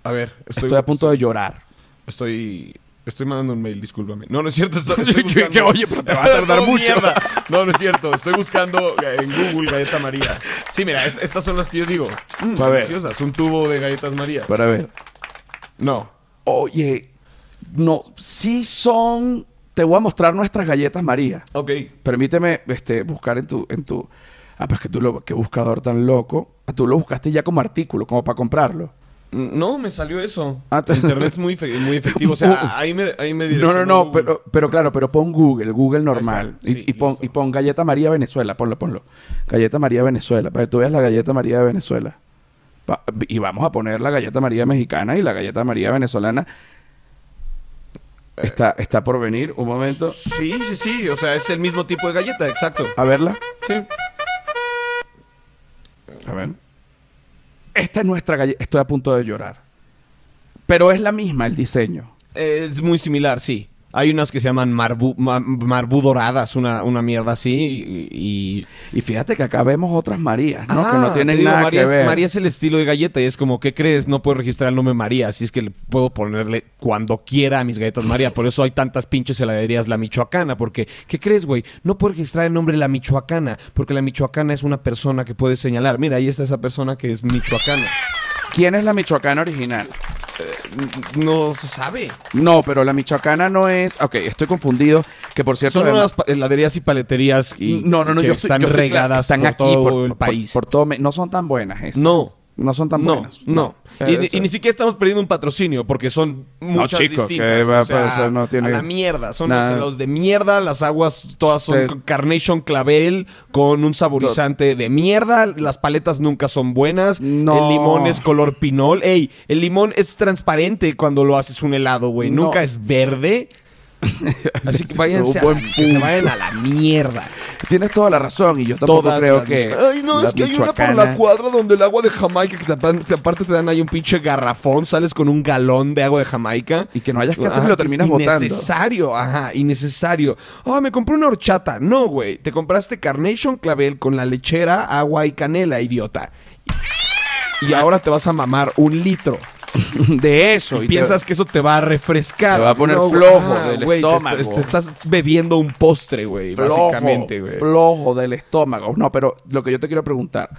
A ver, estoy, Estoy, a punto de llorar. Estoy... Estoy mandando un mail, discúlpame. No, no es cierto. Estoy, estoy yo- que, oye, pero te va a tardar No, mucho. mierda. No, no es cierto. Estoy buscando en Google galleta María. Sí, mira, es- estas son las que yo digo. Mm, A ver. deliciosas. Un tubo de galletas María. Para ver. No. Oye. No. Sí son. Te voy a mostrar nuestras galletas María. Ok. Permíteme este, buscar en tu, en tu. Ah, pues que tú lo, qué buscador tan loco. Ah, tú lo buscaste ya como artículo, como para comprarlo. No, me salió eso. Ah, te- Internet es muy, efe- muy efectivo. O sea, ahí me, ahí me No, no, no, pero, pero claro, pero pon Google, Google normal. Está, y, sí, y pon, y pon Galleta María Venezuela, ponlo, ponlo. Galleta María Venezuela, para que tú veas la Galleta María de Venezuela. Y vamos a poner la Galleta María mexicana y la Galleta María venezolana. Está, está por venir, un momento. Sí, sí, sí. O sea, es el mismo tipo de galleta, exacto. A verla. Sí. A ver. Esta es nuestra galleta. Estoy a punto de llorar. Pero es la misma el diseño. Es muy similar, sí. Hay unas que se llaman marbú doradas, una, una mierda así. Y, y- Y fíjate que acá vemos otras Marías, ¿no? Ah, que no tienen digo, nada María que es, ver. María es el estilo de galleta y es como, ¿qué crees? No puedo registrar el nombre María, así es que le puedo ponerle cuando quiera a mis galletas María. Por eso hay tantas pinches heladerías La Michoacana, porque, ¿qué crees, güey? No puedo registrar el nombre La Michoacana, porque La Michoacana es una persona que puede señalar. Mira, ahí está esa persona que es michoacana. ¿Quién es la michoacana original? No se sabe. No, pero la michoacana no es. Ok, estoy confundido. Que por cierto. Son además- unas heladerías y paleterías y no, no, no, que yo estoy, están yo estoy regadas están por aquí todo por, el por- país. por todo Me- no son tan buenas estas. No. No son tan no, buenas. no. Eh, Y, ni- eso- y ni siquiera estamos perdiendo un patrocinio porque son muchas chico, que distintas. va- o sea, pues, no tiene a la mierda. Son nada. los, de mierda, las aguas todas son Sí. con Carnation Clavel con un saborizante de mierda. Las paletas nunca son buenas. No. El limón es color pinol. Ey, el limón es transparente cuando lo haces un helado, güey. No. Nunca es verde. Así que váyanse a, que se vayan a la mierda. Tienes toda la razón y yo tampoco Todas creo las- que. Ay, no, es que hay una por la cuadra donde el agua de Jamaica, que te, apan- te- aparte te dan ahí un pinche garrafón, sales con un galón de agua de Jamaica. Y que no hayas que hacer Ajá, y lo terminas botando. Innecesario, ajá, innecesario. Ah, me compré una horchata. No, güey. Te compraste Carnation Clavel con la lechera, agua y canela, idiota. Y ahora te vas a mamar un litro. de eso. Y y piensas que eso te va a refrescar. Te va a poner flojo Ah, del te estómago. est- te estás bebiendo un postre, güey, básicamente, güey. flojo del estómago. No, pero lo que yo te quiero preguntar.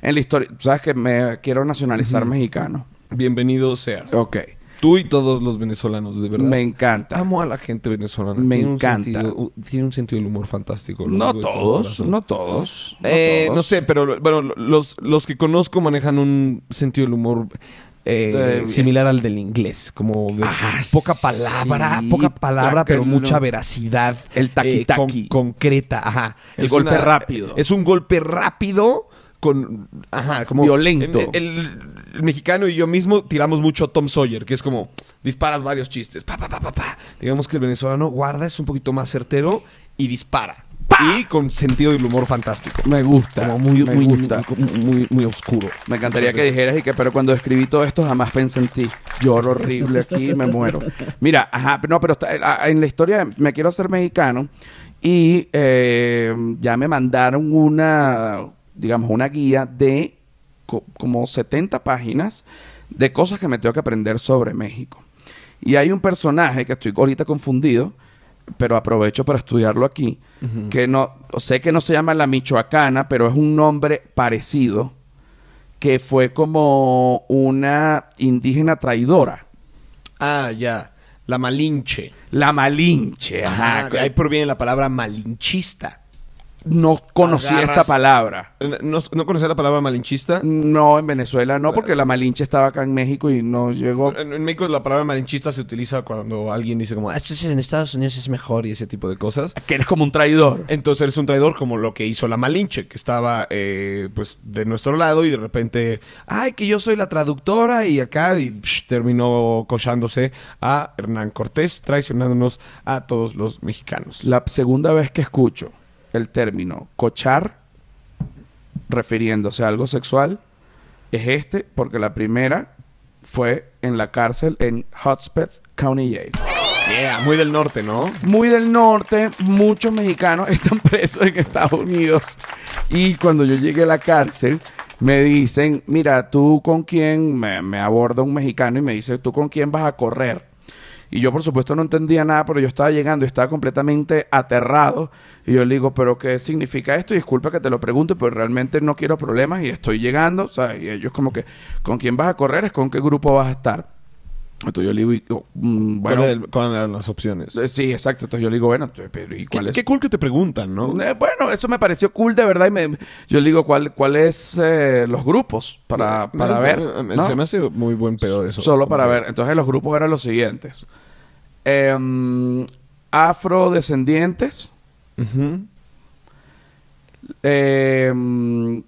En la historia, sabes que me quiero nacionalizar mexicano. Bienvenido seas. Ok. Tú y todos los venezolanos, de verdad. Me encanta. Amo a la gente venezolana. Me Tiene un encanta. sentido- tiene un sentido del humor fantástico. No todos, corazón. no todos. no Eh, sé, pero bueno, los, los que conozco manejan un sentido del humor eh, De- similar al del inglés, como de Ah, poca palabra, sí, poca palabra, pero mucha veracidad. El taqui eh, con- taqui. concreta, ajá. El Es golpe rápido. Es un golpe rápido con, ajá, como Violento. El, el- el mexicano y yo mismo tiramos mucho a Tom Sawyer, que es como disparas varios chistes, pa, pa, pa, pa, pa. Digamos que el venezolano guarda, es un poquito más certero y dispara. Y con sentido del humor fantástico. Me gusta. Como muy, me muy, gusta. muy, muy, muy oscuro. Me encantaría que dijeras y que, pero cuando escribí todo esto jamás pensé en ti. Lloro horrible aquí, me muero. Mira, ajá, no, pero está- a- en la historia me quiero hacer mexicano y eh, ya me mandaron una, digamos, una guía de co- como 70 páginas de cosas que me tengo que aprender sobre México. Y hay un personaje que estoy ahorita confundido, pero aprovecho para estudiarlo aquí, que no, sé que no se llama la Michoacana, pero es un nombre parecido, que fue como una indígena traidora. Ah, ya. La malinche. La Malinche, ajá. Ahí proviene la palabra malinchista. No conocía Agarras- esta palabra. ¿No, ¿No conocía la palabra malinchista? No, en Venezuela no, porque la Malinche estaba acá en México y no llegó. En, en México la palabra malinchista se utiliza cuando alguien dice como, "Ah, en Estados Unidos es mejor y ese tipo de cosas. Que eres como un traidor. Entonces eres un traidor como lo que hizo la Malinche, que estaba eh, pues de nuestro lado y de repente, ay, que yo soy la traductora y acá y psh, terminó cochándose a Hernán Cortés, traicionándonos a todos los mexicanos. La segunda vez que escucho el término cochar refiriéndose a algo sexual es este, porque la primera fue en la cárcel en Hotspur County Jail. Yeah, muy del norte, ¿no? Muy del norte, muchos mexicanos están presos en Estados Unidos. Y cuando yo llegué a la cárcel, me dicen, mira, tú con quién, me, me aborda un mexicano y me dice, tú con quién vas a correr. Y yo, por supuesto, no entendía nada, pero yo estaba llegando y estaba completamente aterrado. Y yo le digo, ¿pero qué significa esto? Y disculpa que te lo pregunte, pero realmente no quiero problemas y estoy llegando. O sea, y ellos como que, ¿con quién vas a correr? Es con qué grupo vas a estar. Entonces yo le digo, oh, mm, bueno, ¿Cuál era el- ¿Cuáles eran las opciones? eh, Sí, exacto. Entonces yo le digo, bueno, pero ¿y ¿Qué, cuál es? qué cool que te preguntan, ¿no? Eh, bueno, eso me pareció cool de verdad. Y me, yo le digo, ¿cuál, cuál es eh, los grupos para, para ver? eh, ¿no? Se me hace muy buen pedo eso. Solo para ver. Entonces los grupos eran los siguientes. Em, afrodescendientes. Em,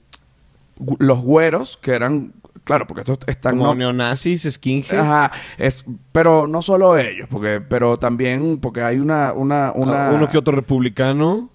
los güeros, que eran... Claro, porque estos están... Como no- neonazis, skinheads. Ajá, es, pero no solo ellos, porque, pero también porque hay una, una, una, Ah, Uno que otro republicano.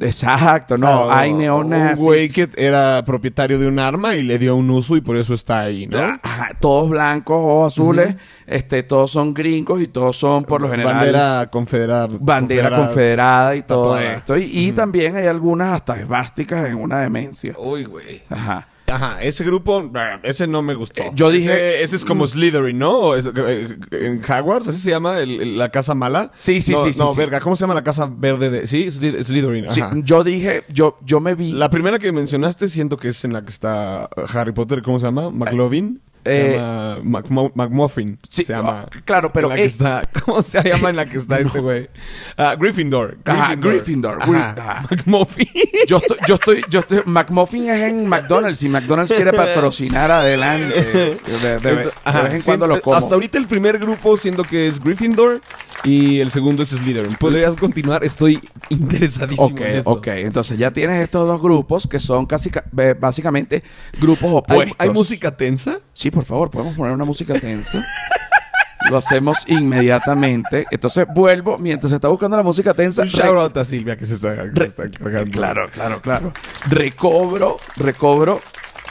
Exacto, no, Ah, hay neonazis. Un güey que era propietario de un arma y le dio un uso y por eso está ahí, ¿no? Ajá, todos blancos, ojos azules, este, todos son gringos y todos son por lo general Bandera confederada. bandera confederada y todo tatuada. esto. Y, y también hay algunas hasta esvásticas en una demencia. Uy, güey. Ajá. Ajá, ese grupo, ese no me gustó. Eh, yo dije- Ese, ese es como Slytherin, ¿no? O es- eh, en Hogwarts, ¿así se llama? El- el- la casa mala. Sí, sí, No, sí, No, sí. verga, ¿cómo se llama la casa verde de...? Sí, Sly- Slytherin, Sí, yo dije, yo, yo me vi. La primera que mencionaste siento que es en la que está Harry Potter, ¿cómo se llama? McLovin. Se eh, llama McMuffin. Sí, se llama. ah, claro, pero En la que eh, está, ¿Cómo se llama en la que está este güey? Ah, Gryffindor. Ajá, Gryffindor, Ajá, Gry- ajá. McMuffin. Yo estoy, yo estoy, yo estoy. McMuffin es en McDonald's y McDonald's quiere patrocinar adelante. De, de- de- de Ajá, vez en cuando lo como. Hasta ahorita el primer grupo siento que es Gryffindor y el segundo es Slytherin. ¿Podrías continuar? Estoy interesadísimo Ok, en esto. ok. Entonces ya tienes estos dos grupos que son casi ca- eh, básicamente grupos ¿Hay, opuestos. hay música tensa? Sí, por favor, podemos poner una música tensa. Lo hacemos inmediatamente. Entonces vuelvo mientras se está buscando la música tensa. Un shout out a Silvia que se está, que se está cargando. Claro, claro, claro. Recobro, recobro.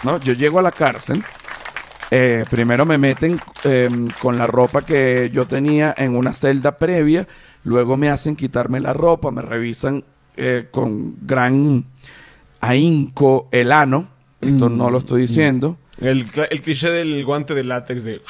¿no? Yo llego a la cárcel. Eh, primero me meten eh, con la ropa que yo tenía en una celda previa. Luego me hacen quitarme la ropa. Me revisan eh, con gran ahínco el ano. Esto no lo estoy diciendo. El, el cliché del guante de látex de...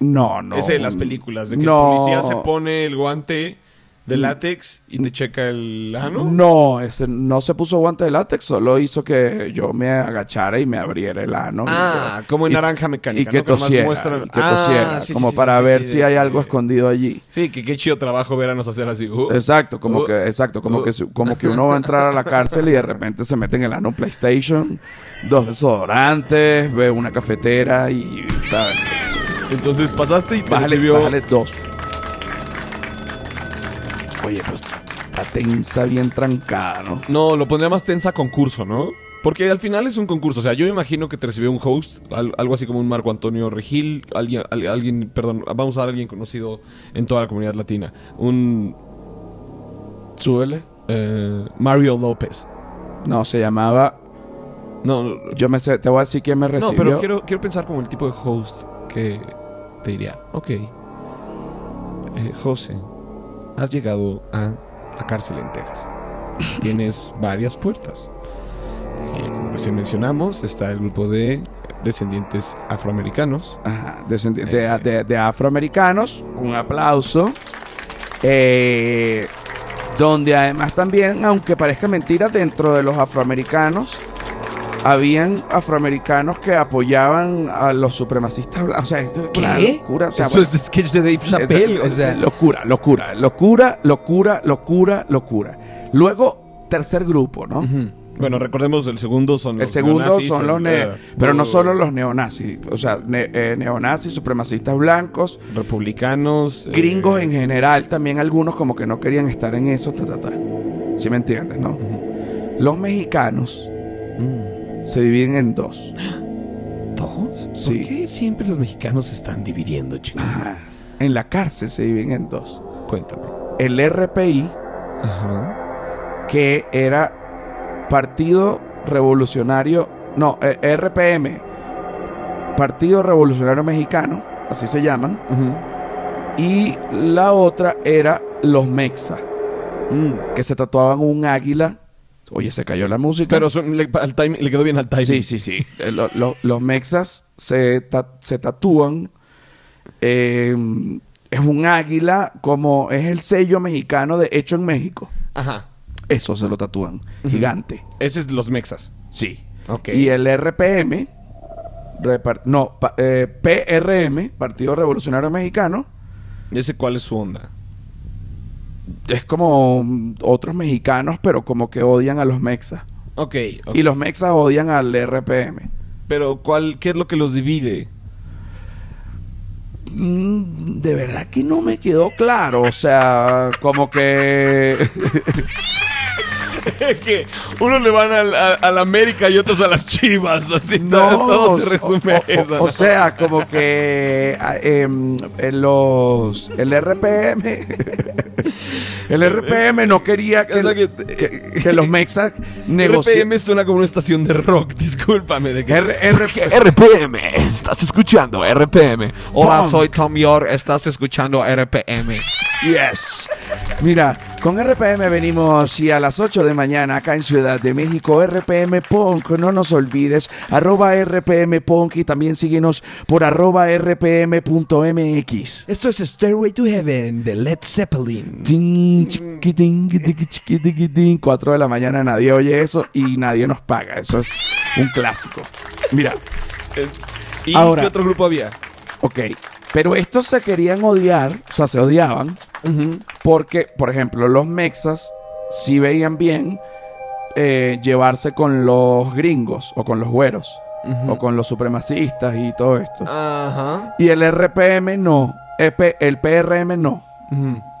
No, no. Ese de las películas, de que No. el policía se pone el guante de látex y te checa el ano. No, ese no se puso guante de látex, solo hizo que yo me agachara y me abriera el ano. Ah, como en Y- Naranja Mecánica. Y que ¿no? tosiera, y que Ah, tosiera, sí, sí, como sí, para sí, ver sí, si de- hay algo escondido allí. Sí, que qué chido trabajo vernos hacer así. Uh. Exacto, como Uh. que, exacto, como Uh. que, como que uno va a entrar a la cárcel y de repente se mete en el ano un PlayStation, dos desodorantes, ve una cafetera y, ¿sabes? Entonces pasaste y te Bájale, recibió... bájale dos. Oye, pues está tensa, bien trancada, ¿no? No, lo pondría más tensa concurso, ¿no? Porque al final es un concurso. O sea, yo me imagino que te recibió un host, al- algo así como un Marco Antonio Regil, alguien, al- alguien, perdón, vamos a dar a alguien conocido en toda la comunidad latina. Un Súbele. eh, Mario López. No, se llamaba. No, no, Yo me sé, te voy a decir quién me no, recibió. pero quiero, quiero pensar como el tipo de host que te diría, ok, eh, José, has llegado a la cárcel en Texas. Tienes varias puertas. Eh, como recién mencionamos, está el grupo de descendientes afroamericanos. Ajá, descendi- de, de- de afroamericanos. Un aplauso. Eh, donde además también, aunque parezca mentira, dentro de los afroamericanos, habían afroamericanos que apoyaban a los supremacistas blancos. O sea, esto es una locura. O sea, Eso bueno, es sketch de Dave Chappelle. es- o sea, locura, locura, locura, locura, locura, locura. Luego, tercer grupo, ¿no? Bueno, recordemos, el segundo son El los segundo neonazis, son el- los ne eh, pero no solo los neonazis, o sea, ne- eh, neonazis, supremacistas blancos, republicanos, eh, gringos en general, también algunos como que no querían estar en eso, ta, ta, ta. ¿Sí me entiendes, no? Los mexicanos mm. Se dividen en dos. ¿Dos? Sí. ¿Por qué siempre los mexicanos se están dividiendo, chingón? Ah, en la cárcel se dividen en dos. Cuéntame. El RPI, Ajá. que era Partido Revolucionario, no, eh, RPM, Partido Revolucionario Mexicano, así se llaman, y la otra era los Mexa, Mm. que se tatuaban un águila. Oye, se cayó la música. Pero son- le, al time- le quedó bien al timing. sí, sí, sí. Eh, lo- lo- los Mexas se, ta- se tatúan. eh, es un águila como es el sello mexicano de hecho en México. Ajá. Eso se lo tatúan. Gigante. Ese es los mexas. Sí. Ok. Y el RPM, no, pa- eh, PRM, Partido Revolucionario Mexicano, ¿Ese cuál es su onda? Es como otros mexicanos, pero como que odian a los mexas. Ok. ok. Y los mexas odian al RPM. Pero ¿cuál, ¿qué es lo que los divide? Mm, de verdad que no me quedó claro. O sea, como que. que unos le van al, a, a la América y otros a las Chivas. Así No, todo se o- resume o, o- eso. o sea, como que ah, em, en los el RPM el RPM no quería que, que- los mexas negociaran RPM suena como una estación de rock. Discúlpame. De que... RPM, estás escuchando RPM. Hola, Punk. soy Tom York, estás escuchando RPM. Yes. Mira, con RPM venimos y a las 8 de mañana acá en Ciudad de México, RPM Punk, no nos olvides, arroba RPM Punk y también síguenos por arroba rpm.mx. Esto es Stairway to Heaven de Led Zeppelin. Ting, chiquitín, chiqui, chiquitiquitín. 4 de la mañana nadie oye eso y nadie nos paga. Eso es un clásico. Mira, ¿Y Ahora- qué otro grupo había? ok. Pero estos se querían odiar, o sea, se odiaban, porque, por ejemplo, los mexas sí veían bien eh, llevarse con los gringos o con los güeros o con los supremacistas y todo esto. Ajá. Y el RPM no, EP el PRM no.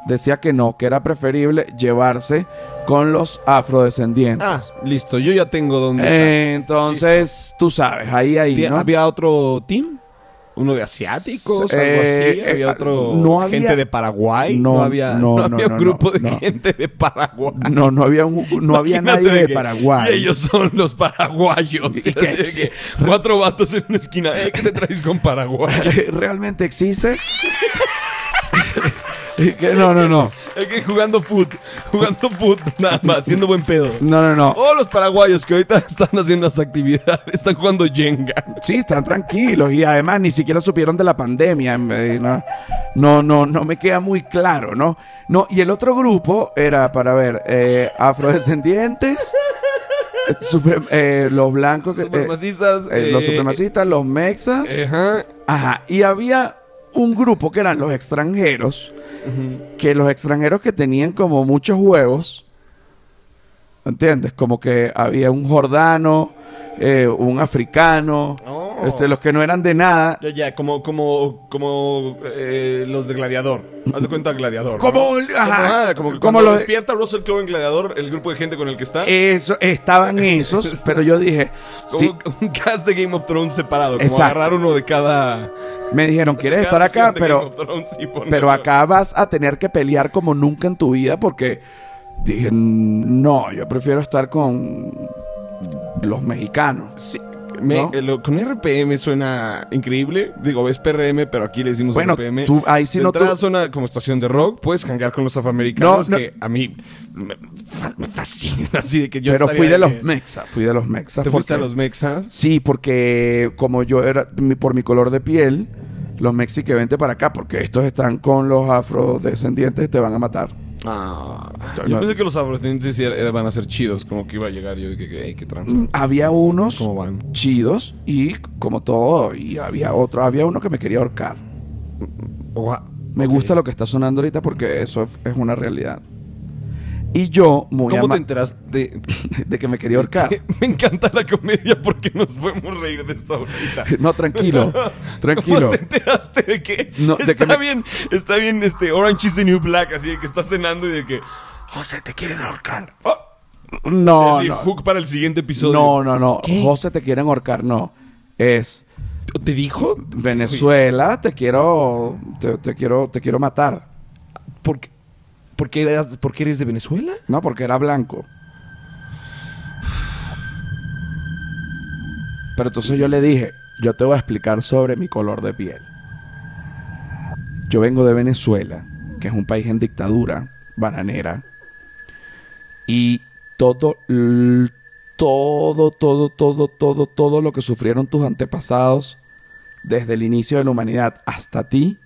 Decía que no, que era preferible llevarse con los afrodescendientes. Ah, listo. Yo ya tengo. Eh, entonces, tú sabes, ahí, ahí, ¿no? ¿Había otro team? Uno de asiáticos, Eh, algo así. eh, Había otro no había- gente de Paraguay. No, No, había, no, no, había no, un grupo de no. gente de Paraguay. No, no había, un- no había nadie de que- Paraguay. Y ellos son los paraguayos. ¿Y qué? Que cuatro vatos en una esquina. Eh, ¿Qué te traes con Paraguay? ¿Realmente existes? No, no, no. Es que jugando foot. Jugando foot, nada más. Haciendo buen pedo. No, no, no. Oh, los paraguayos que ahorita están haciendo unas actividades. Están jugando Jenga. Sí, están tranquilos y además ni siquiera supieron de la pandemia. No, no, no, no me queda muy claro, ¿no? No, y el otro grupo era para ver eh, afrodescendientes, supre- eh, los blancos, que- eh, Supremacistas. eh, los supremacistas, los mexas, Ajá. ajá, y había un grupo que eran los extranjeros, que los extranjeros que tenían como muchos huevos, ¿entiendes? Como que había un jordano, eh, un africano, Oh. este, los que no eran de nada. Ya, ya, como, como, como eh, los de Gladiador. Haz de cuenta Gladiador. ¿no? Como- ajá, como, como como los despierta Russell Crowe en Gladiador, el grupo de gente con el que está. Eso, estaban esos, pero yo dije, como sí, un cast de Game of Thrones separado. Como Exacto. agarrar uno de cada. me dijeron, ¿quieres estar acá? Pero, Thrones pero acá vas a tener que pelear como nunca en tu vida porque dije, no, yo prefiero estar con los mexicanos. Sí. Me- ¿no? eh, lo- con RPM suena increíble. Digo, es PRM, pero aquí le decimos Bueno, RPM. tú- ahí sí de no tú- suena como estación de rock. Puedes hangar con los afroamericanos, No, no. que a mí me, fa- me fascina. Así de que yo pero fui de los mexas, fui de los mexas. ¿Te fuiste a los mexas? Sí, porque como yo era, por mi color de piel, los mexi que vente para acá, porque estos están con los afrodescendientes, te van a matar. Ah, yo no. pensé que los afrodescendientes sí era- van a ser chidos, como que iba a llegar yo y que, que, tranza. Había unos ¿Cómo van? chidos y como todo, y había otro, había uno que me quería ahorcar. Me gusta lo que está sonando ahorita porque eso es, es una realidad. Y yo, muy ¿Cómo ama- te enteraste? de que me quería ahorcar. Me encanta la comedia porque nos podemos reír de esto ahorita. No, tranquilo, tranquilo. ¿Cómo te enteraste de que No, de está que me- bien, está bien este Orange is the New Black, así de que estás cenando y de que José te quieren ahorcar. Oh, No, así, no, hook para el siguiente episodio. no, no, no. ¿Qué? José te quieren ahorcar, no. Es ¿Te dijo? Venezuela, te quiero, te, te quiero, te quiero matar. ¿Por qué, por qué eras, por qué eres de Venezuela? No, porque era blanco. Pero entonces yo le dije, yo te voy a explicar sobre mi color de piel. Yo vengo de Venezuela, que es un país en dictadura bananera. Y todo, todo, todo, todo, todo, todo lo que sufrieron tus antepasados desde el inicio de la humanidad hasta ti,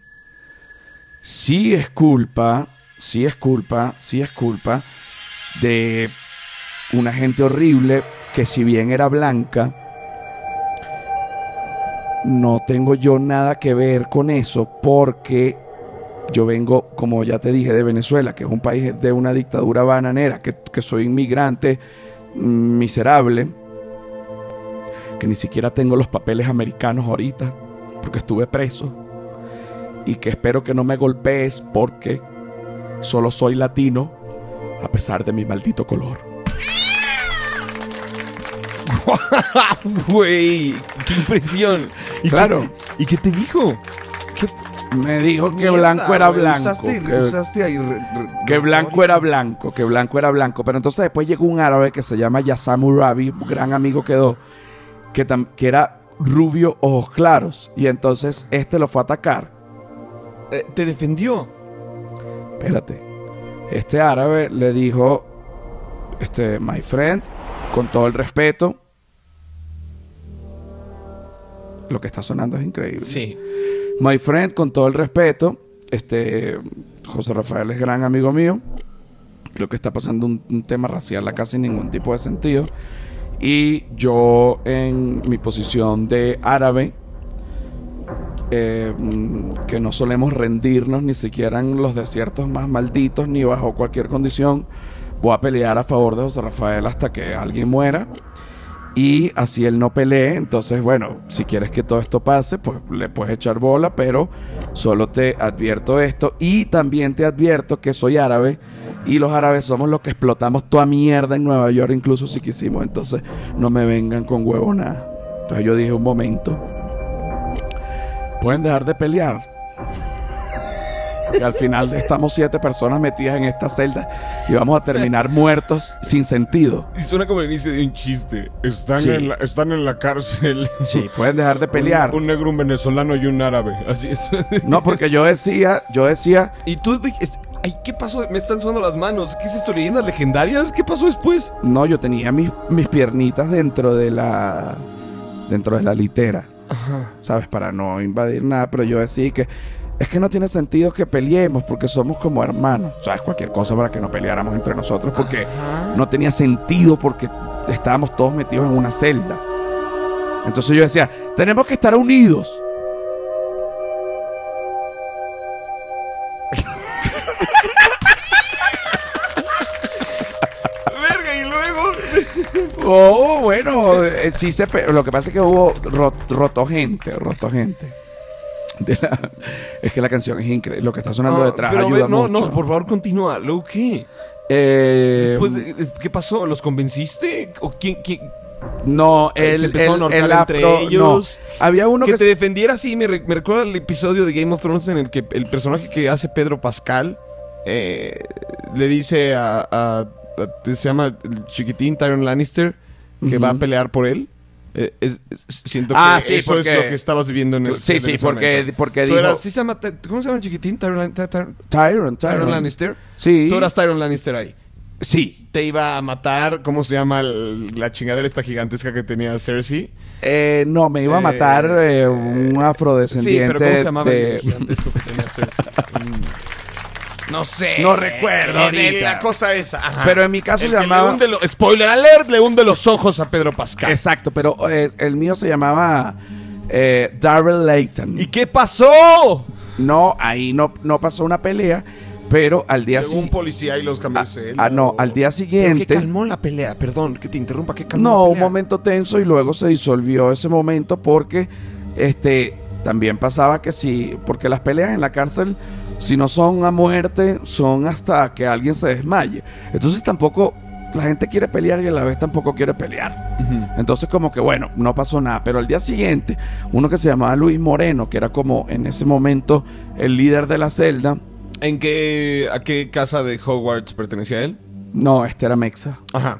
sí es culpa, sí es culpa, sí es culpa de una gente horrible que si bien era blanca, no tengo yo nada que ver con eso porque yo vengo, como ya te dije, de Venezuela, que es un país de una dictadura bananera, que, que soy inmigrante mm, miserable, que ni siquiera tengo los papeles americanos ahorita, porque estuve preso, y que espero que no me golpees porque solo soy latino, a pesar de mi maldito color. Güey, qué impresión. ¿Y Claro. qué- ¿Y qué te dijo? ¿Qué Me dijo que blanco era blanco. Usaste, que- usaste ahí re- re- Que blanco era blanco, que blanco era blanco. Pero entonces después llegó un árabe que se llama Yasamu Rabi, un gran amigo quedó, que era rubio, ojos claros. Y entonces este lo fue a atacar. Eh, ¿Te defendió? Espérate. Este árabe le dijo, este, my friend, con todo el respeto. Lo que está sonando es increíble. Sí. My friend, con todo el respeto, este José Rafael es gran amigo mío. Creo que está pasando un, un tema racial a casi ningún tipo de sentido. Y yo en mi posición de árabe, eh, que no solemos rendirnos ni siquiera en los desiertos más malditos ni bajo cualquier condición, voy a pelear a favor de José Rafael hasta que alguien muera. Y así él no pelee, entonces bueno, si quieres que todo esto pase, pues le puedes echar bola, pero solo te advierto esto. Y también te advierto que soy árabe y los árabes somos los que explotamos toda mierda en Nueva York, incluso si quisimos. Entonces no me vengan con huevo nada. Entonces yo dije un momento. Pueden dejar de pelear. Que al final estamos siete personas metidas en esta celda y vamos a terminar muertos sin sentido. Y suena como el inicio de un chiste. Están, Sí. en, la, están en la cárcel. Sí, pueden dejar de pelear. Un, un negro, un venezolano y un árabe. Así es. No, porque yo decía, yo decía, Y tú dijiste, ay, ¿qué pasó? Me están sonando las manos. ¿Qué es esto? ¿Leyendas legendarias? ¿Qué pasó después? no, yo tenía mis, mis piernitas dentro de la dentro de la litera. ¿Sabes? Para no invadir nada, pero yo decía que es que no tiene sentido que peleemos porque somos como hermanos. ¿Sabes? Cualquier cosa para que no peleáramos entre nosotros porque no tenía sentido porque estábamos todos metidos en una celda. Entonces yo decía, tenemos que estar unidos. Oh, bueno, eh, sí se pe- lo que pasa es que hubo ro- roto gente, roto gente. De la- es que la canción es increíble, lo que está sonando detrás Ah, pero a ayuda ver, no, mucho. no, por favor, continúa. ¿Luego qué? Eh, Después de- ¿Qué pasó? ¿Los convenciste? ¿O quién? quién? no, se el, empezaron a el, ahorcar el entre afro- ellos. Había uno que que, te se- defendiera así. Me, re- me recuerda el episodio de Game of Thrones en el que el personaje que hace Pedro Pascal eh, le dice a- Se llama el chiquitín Tyron Lannister que va a pelear por él. Eh, es- es- siento Ah, que sí, eso porque- es lo que estabas viviendo en ese Sí, en sí, ese porque- momento. porque Tú dijo- eras- sí se llama, ¿Cómo se llama el chiquitín? Tyron, Tyron, Tyron Tyron. Lannister. Sí. Tú eras Tyron Lannister ahí. Sí. Te iba a matar, ¿cómo se llama el- la chingadera esta gigantesca que tenía Cersei? Eh, no, me iba a Eh, matar eh, un Sí, afrodescendiente pero ¿cómo se llamaba de- el gigantesco que tenía Cersei? No sé. No recuerdo Eh, de ahorita. La cosa esa. ajá. Pero en mi caso El se que llamaba... Le hunde lo- spoiler alert, le hunde los ojos a Pedro Pascal. Exacto, pero eh, el mío se llamaba eh, Darrell Layton. ¿Y qué pasó? No, ahí no, no pasó una pelea, pero al día Llegó un siguiente... policía y los cambió Ah, de ah, no, al día Pero siguiente... que calmó la pelea, perdón, que te interrumpa, que calmó No, la un pelea? momento tenso y luego se disolvió ese momento porque este también pasaba que si porque las peleas en la cárcel si no son a muerte son hasta que alguien se desmaye. Entonces tampoco la gente quiere pelear y a la vez tampoco quiere pelear. Entonces como que bueno, no pasó nada, pero al día siguiente uno que se llamaba Luis Moreno, que era como en ese momento el líder de la celda, ¿En qué, a qué casa de Hogwarts pertenecía él? no, este era Mexa, Ajá.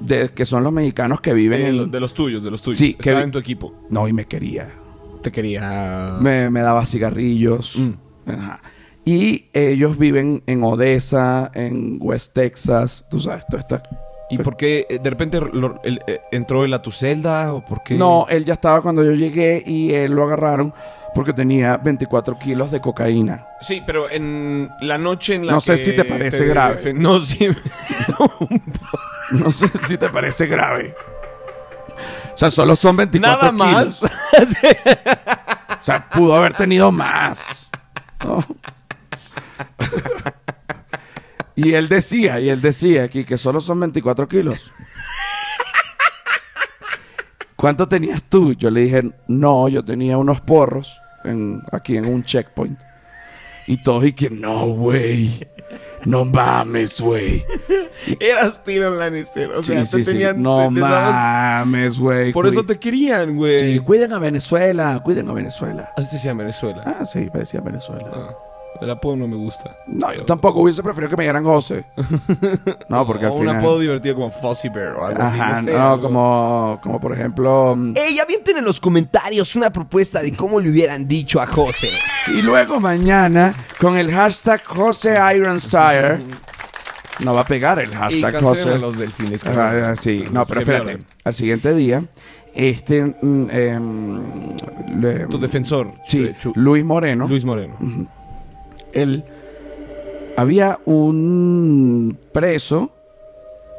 de, que son los mexicanos que viven de, en lo- de los tuyos, de los tuyos. Sí, que Estaba vi- en tu equipo. No, y me quería. Te quería... me, me daba cigarrillos. Mm. Ajá. Y ellos viven en Odessa, en West Texas, tú sabes, todo está... ¿Y por qué eh, de repente lo- él, eh, entró él a tu celda o por qué? No, él ya estaba cuando yo llegué y él lo agarraron porque tenía 24 kilos de cocaína. Sí, pero en la noche en la No que sé si te parece grave. defen- No, sí. No sé si te parece grave. O sea, solo son 24 Nada más. kilos. O sea, pudo haber tenido más. ¿No? y él decía, y él decía aquí que solo son 24 kilos. ¿Cuánto tenías tú? Yo le dije, no, yo tenía unos porros aquí en un checkpoint. Y todos y que, no, güey. No mames, güey. Eras Tyrion Lannister. O sea, Sí, sí. tenían. No les mames, güey. Por eso te querían, güey. Sí, cuiden a Venezuela, cuiden a Venezuela. Así te decía Venezuela. Ah, sí, decía Venezuela. Ah, el apodo no me gusta. No, yo tampoco hubiese preferido que me dieran José. No, porque al o un final... apodo divertido como Fuzzy Bear o algo así. Ajá, No, sé, no, algo. como, como por ejemplo... mm, Ey, avienten en los comentarios una propuesta de cómo le hubieran dicho a José. Y luego mañana, con el hashtag José Ironstire, no va a pegar el Y hashtag cancelen José. los delfines. Sí, no, pero espérate. Al siguiente día, este... mm, em, le- Tu defensor. Sí, Chu- Luis Moreno. Luis Moreno. Él había un preso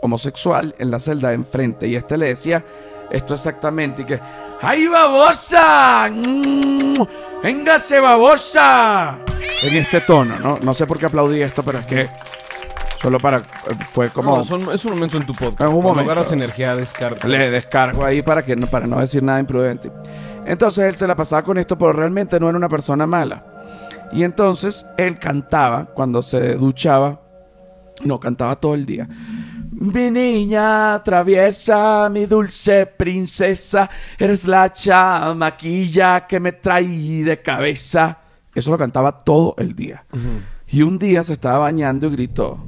homosexual en la celda de enfrente y este le decía esto exactamente y que ¡Ay, babosa! Mm, ¡Véngase, babosa! En este tono, ¿no? No sé por qué aplaudí esto, pero es que solo para... Fue como... No, son- es un momento en tu podcast. En un momento. agarras energía, descarga. Le descargo ahí para, que no, para no decir nada imprudente. Entonces él se la pasaba con esto, pero realmente no era una persona mala. Y entonces él cantaba cuando se duchaba. No, cantaba todo el día. Mi niña traviesa, mi dulce princesa, eres la chamaquilla que me trae de cabeza. Eso lo cantaba todo el día. Y un día se estaba bañando y gritó.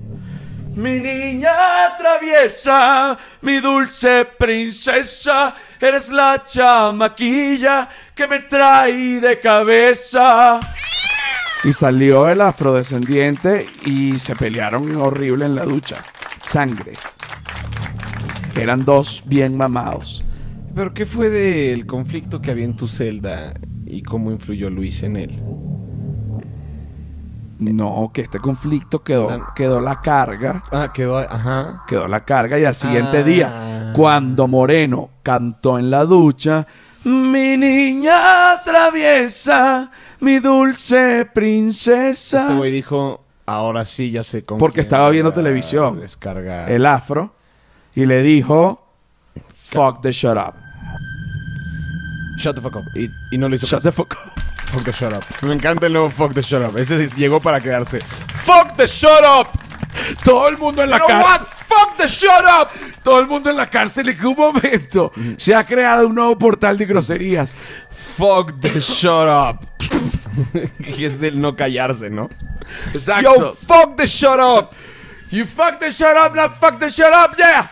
Mi niña traviesa, mi dulce princesa, eres la chamaquilla que me trae de cabeza. Y salió el afrodescendiente y se pelearon horrible en la ducha. Sangre. Eran dos bien mamados. ¿Pero qué fue del conflicto que había en tu celda y cómo influyó Luis en él? No, que este conflicto quedó, Ah. quedó la carga. Ah, quedó, ajá. Quedó la carga y al siguiente Ah. día, cuando Moreno cantó en la ducha, mi niña traviesa, mi dulce princesa. Este güey dijo, ahora sí ya sé con Porque estaba viendo televisión. Descargar. el afro y le dijo fuck the shut up. Shut the fuck up. Y, y no lo hizo. Shut the fuck up. Fuck the shut up. Me encanta el nuevo fuck the shut up. Ese llegó para quedarse. Fuck the shut up. Todo el mundo en la You know cárcel. Fuck the shut up. Todo el mundo en la cárcel en un momento se ha creado un nuevo portal de groserías. Fuck the shut up. y es del no callarse, ¿no? Exacto. Yo, fuck the shut up. you fuck the shut up, not fuck the shut up, yeah.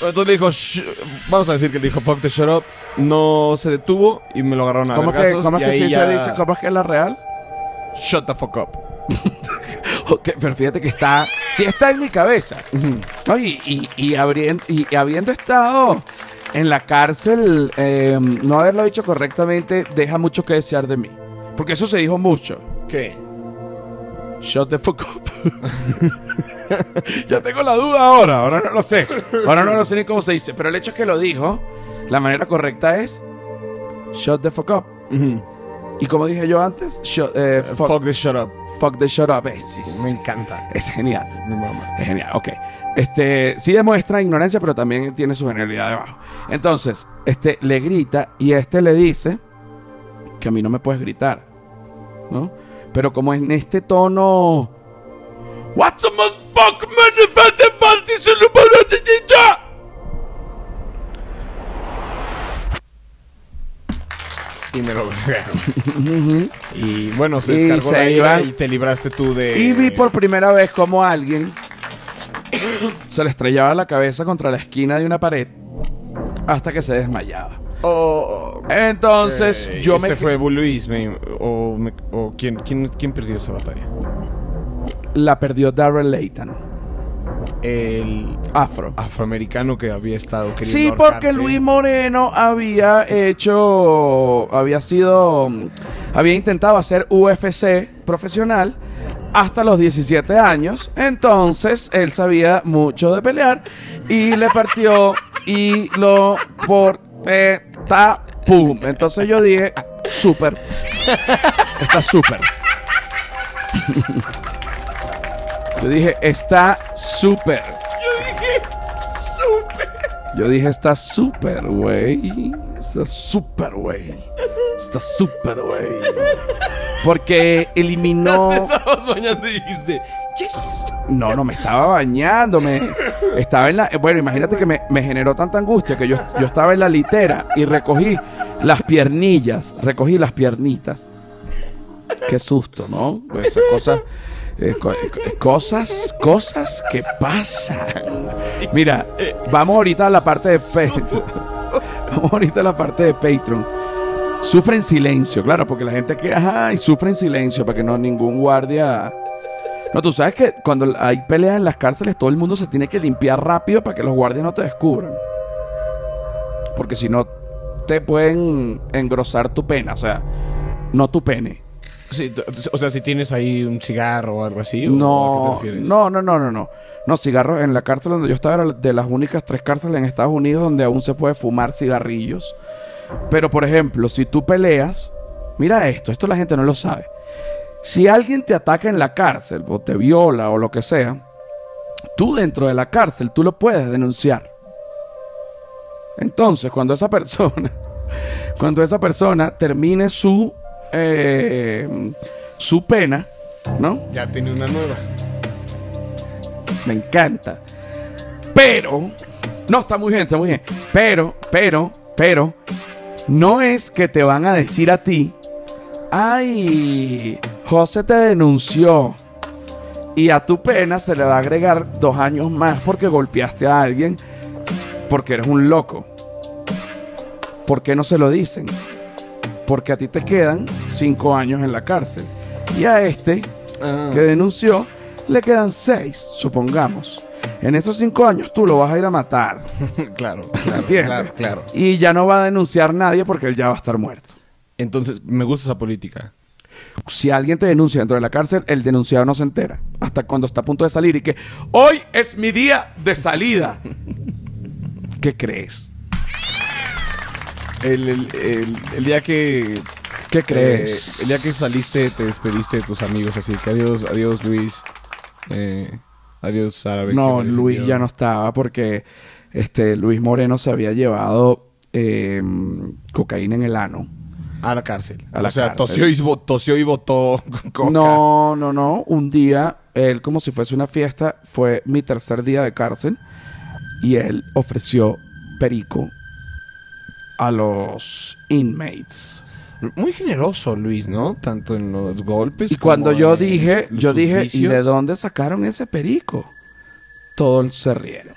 Entonces le dijo, "Sh-", vamos a decir que le dijo fuck the shut up. No se detuvo y me lo agarraron a ¿Cómo que, cómo es que sí ya- se dice? ¿Cómo es que es la real? Shut the fuck up. Ok, pero fíjate que está. Sí está en mi cabeza. ¿no? Y, y, habiendo estado en la cárcel, eh, no haberlo dicho correctamente deja mucho que desear de mí. Porque eso se dijo mucho. ¿Qué? Shut the fuck up. ya tengo la duda ahora. Ahora no lo sé. Ahora no lo sé ni cómo se dice. Pero el hecho es que lo dijo. La manera correcta es. Shut the fuck up. Y como dije yo antes, shut, eh, fuck, Fuck the shut up. fuck the shut up. Es, es- Me encanta. es genial. Mi mamá. Es genial, ok. Este, sí demuestra ignorancia, pero también tiene su genialidad debajo. Entonces, este le grita y este le dice que a mí no me puedes gritar, ¿no? Pero como en este tono... What's a motherfucker, Y me lo y bueno, se Y descargó se la iban. y te libraste tú de... Y vi por primera vez como alguien se le estrellaba la cabeza contra la esquina de una pared hasta que se desmayaba. Oh, Entonces, eh, yo este me... fue Luis, me- o, me- o ¿quién, quién, quién perdió esa batalla? La perdió Darrell Layton. El Afro. afroamericano que había estado queriendo Sí, porque ahorcarte. Luis Moreno había hecho, había sido, había intentado hacer UFC profesional hasta los 17 años. Entonces, él sabía mucho de pelear y le partió y lo por ta pum. Entonces yo dije, súper. Está súper. Yo dije, está súper. Yo dije, está súper, güey. Está súper, güey. Está súper, güey. Porque eliminó. Estabas bañando y dijiste, No, no me estaba bañando. Me... Estaba en la. eh, Bueno, imagínate que me, me generó tanta angustia que yo, yo estaba en la litera y recogí las piernillas. Recogí las piernitas. Qué susto, ¿no? Esas cosas. Eh, eh, cosas, cosas que pasan. Mira, vamos ahorita a la parte de Patreon. Vamos ahorita a la parte de Patreon. Sufre en silencio, claro, porque la gente que, ajá, y sufre en silencio para que no ningún guardia. No, tú sabes que cuando hay peleas en las cárceles, todo el mundo se tiene que limpiar rápido para que los guardias no te descubran. Porque si no, te pueden engrosar tu pena, o sea, no tu pene. Sí, o sea, si tienes ahí un cigarro o algo así. ¿o a No, qué te refieres? no, no, no, no, no. No, cigarros en la cárcel donde yo estaba era de las únicas tres cárceles en Estados Unidos donde aún se puede fumar cigarrillos. Pero, por ejemplo, si tú peleas, mira esto, esto la gente no lo sabe. Si alguien te ataca en la cárcel o te viola o lo que sea, tú dentro de la cárcel, tú lo puedes denunciar. Entonces, cuando esa persona, cuando esa persona termine su, eh, su pena, ¿no? Ya tiene una nueva. Me encanta. Pero, no, está muy bien, está muy bien. Pero, pero, pero, no es que te van a decir a ti, ay, José te denunció. Y a tu pena se le va a agregar dos años más porque golpeaste a alguien porque eres un loco. ¿Por qué no se lo dicen? Porque a ti te quedan cinco años en la cárcel. Y a este Ah. que denunció le quedan seis, supongamos. En esos cinco años tú lo vas a ir a matar. claro, claro, claro, claro. Y ya no va a denunciar nadie porque él ya va a estar muerto. Entonces, me gusta esa política. Si alguien te denuncia dentro de la cárcel, el denunciado no se entera. Hasta cuando está a punto de salir y que hoy es mi día de salida. ¿Qué crees? El, el- el- el día que... ¿Qué eh, crees? el día que saliste, te despediste de tus amigos, así que adiós, adiós Luis. Eh, adiós Árabe. No, Luis defendió. ya no estaba porque este Luis Moreno se había llevado eh, cocaína en el ano. A la cárcel. A la o sea, cárcel. Tosió, y, tosió y coca. No, no, no. Un día, él como si fuese una fiesta, fue mi tercer día de cárcel y él ofreció perico a los inmates. Muy generoso Luis, ¿no? Tanto en los golpes Y cuando como yo en dije, yo dije, ¿y de dónde sacaron ese perico? Todos se rieron.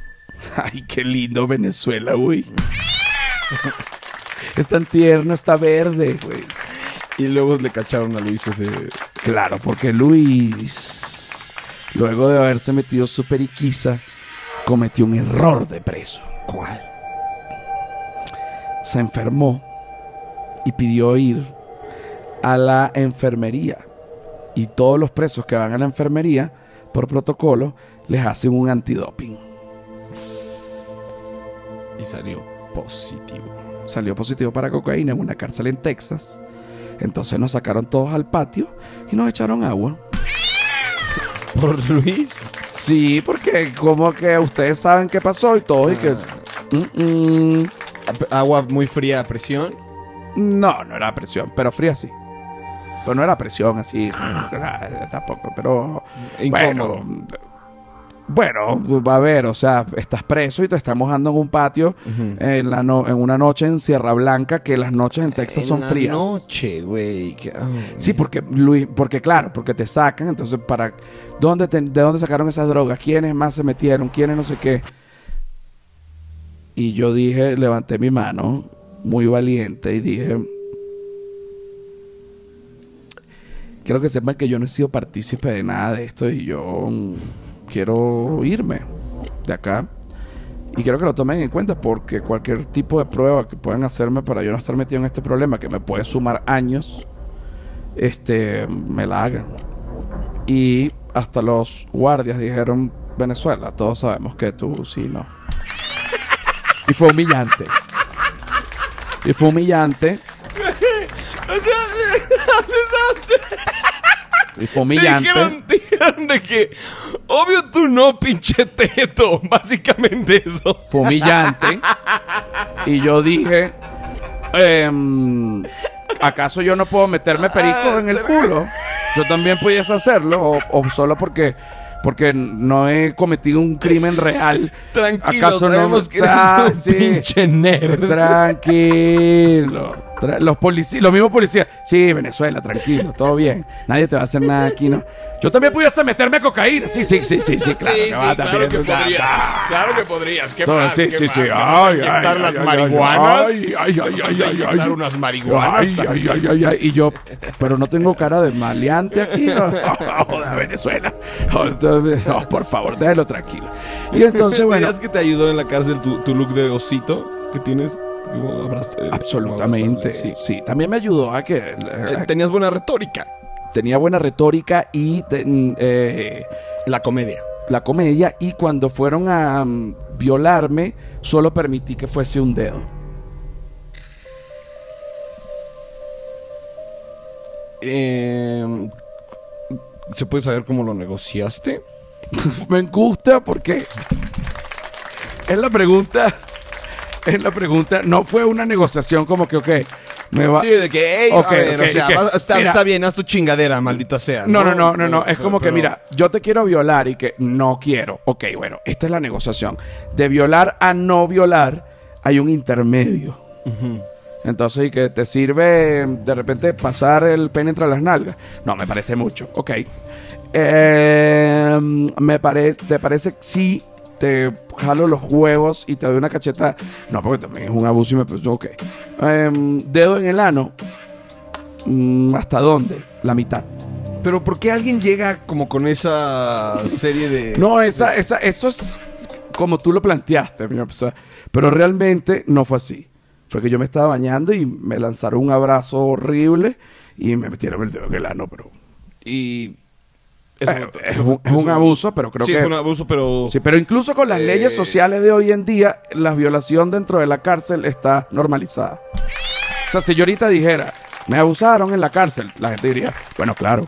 Ay, qué lindo Venezuela, güey. es tan tierno, está verde, güey. Y luego le cacharon a Luis ese... Claro, porque Luis, luego de haberse metido su periquiza, cometió un error de preso. ¿Cuál? Se enfermó y pidió ir a la enfermería. Y todos los presos que van a la enfermería, por protocolo, les hacen un antidoping. Y salió positivo. Salió positivo para cocaína en una cárcel en Texas. Entonces nos sacaron todos al patio y nos echaron agua. ¿Por Luis? Sí, porque como que ustedes saben qué pasó y todo y que... Mm, mm. Agua muy fría a presión. No, no era presión, pero fría sí. Pero no era presión así, tampoco, pero... Incómodo. Bueno, bueno, a ver, o sea, estás preso y te están mojando en un patio en, la no- en una noche en Sierra Blanca, que las noches en Texas son la frías. noche, güey. ah. Sí, porque Luis, porque claro, porque te sacan, entonces para dónde te- de dónde sacaron esas drogas, quiénes más se metieron, quiénes no sé qué. Y yo dije, levanté mi mano, muy valiente, y dije, quiero que sepan que yo no he sido partícipe de nada de esto y yo mm, quiero irme de acá. Y quiero que lo tomen en cuenta porque cualquier tipo de prueba que puedan hacerme para yo no estar metido en este problema, que me puede sumar años, este, me la hagan. Y hasta los guardias dijeron, Venezuela, todos sabemos que tú sí, no. Y fue humillante. Y fue humillante. Y fue humillante. Dijeron, dijeron de que, obvio tú no, pinche teto. Básicamente eso. Fue humillante. y yo dije, em, ¿acaso yo no puedo meterme perico en el culo? Yo también pudiese hacerlo, o, o solo porque, porque no he cometido un crimen real. Tranquilo, ¿Acaso no? que Ah, eres un sí. pinche nerd. Tranquilo. Los policías, los mismos policías. Sí, Venezuela, tranquilo, todo bien. Nadie te va a hacer nada aquí, ¿no? Yo también pudiese meterme cocaína. Sí, sí, sí, sí, sí, claro. que va, también, ah, Claro que podrías. ¿Qué todo, más? sí, ¿Qué sí, más? sí. ¿Te vas Ay, a ay, ay, las marihuanas? Ay, ay, ay, ¿Te ay, a ay, unas marihuanas? Ay, ay, ay, ay, ay. Y yo, pero no tengo cara de maleante aquí, ¿no? Joder, Venezuela. Joder, no, por favor, déjelo tranquilo. Y entonces, bueno, ¿Dirías que te ayudó en la cárcel tu, tu look de osito que tienes? Eh, absolutamente. Sí. sí, también me ayudó a que Eh, tenías buena retórica. tenía buena retórica y ten- eh, La comedia. la comedia. Y cuando fueron a mm, violarme, solo permití que fuese un dedo. Eh, ¿Se puede saber cómo lo negociaste? me gusta porque es la pregunta. Es la pregunta. No fue una negociación como que, ok, Me va... Sí, de que, hey, Ok, a ver, o sea, está, Mira. está bien, haz tu chingadera, maldita sea. No, no, no, no, no. Es como que, mira, yo te quiero violar y que no quiero. Ok, bueno, esta es la negociación. De violar a no violar hay un intermedio. Entonces, y que te sirve de repente pasar el pene entre las nalgas. No, me parece mucho. Ok. Eh, me parece, ¿te parece que sí te jalo los huevos y te doy una cacheta? No, porque también es un abuso y me parece, ok. Em, dedo en el ano. Mm, ¿Hasta dónde? La mitad. Pero ¿por qué alguien llega como con esa serie de... No, esa, esa, eso es como tú lo planteaste, mi- sea, pero realmente no fue así. Fue que yo me estaba bañando y me lanzaron un abrazo horrible y me metieron el dedo en el ano, pero... Y... eso Eh, es, un, es abuso, pero creo sí, que... fue un abuso, pero... Sí, pero incluso con las Eh, leyes sociales de hoy en día, la violación dentro de la cárcel está normalizada. O sea, si yo ahorita dijera, me abusaron en la cárcel, la gente diría, bueno, claro.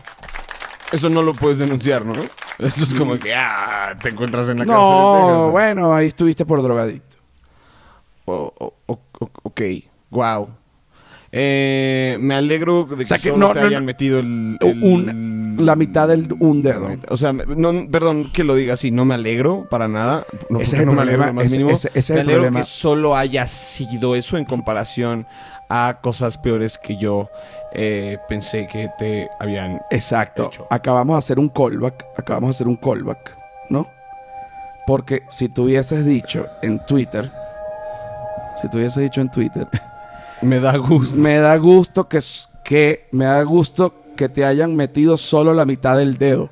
Eso no lo puedes denunciar, ¿no? Eso es como que, ah, te encuentras en la cárcel. No, bueno, ahí estuviste por drogadicto. O- o- o- o- ok, wow. Eh, me alegro de que, O sea que solo no- te no- hayan no- metido el, el- Un- la mitad del un dedo. O sea, me- no, perdón que lo diga así, no me alegro para nada. No, Ese porque es el no me problema, alegro lo más mínimo. es me el alegro problema. que solo haya sido eso en comparación a cosas peores que yo eh, pensé que te habían Exacto. hecho. Acabamos de hacer un callback. Acabamos de hacer un callback, ¿no? Porque si tú hubieses dicho en Twitter, si tú hubieses dicho en Twitter, Me da gusto. me da gusto que, que me da gusto que te hayan metido solo la mitad del dedo.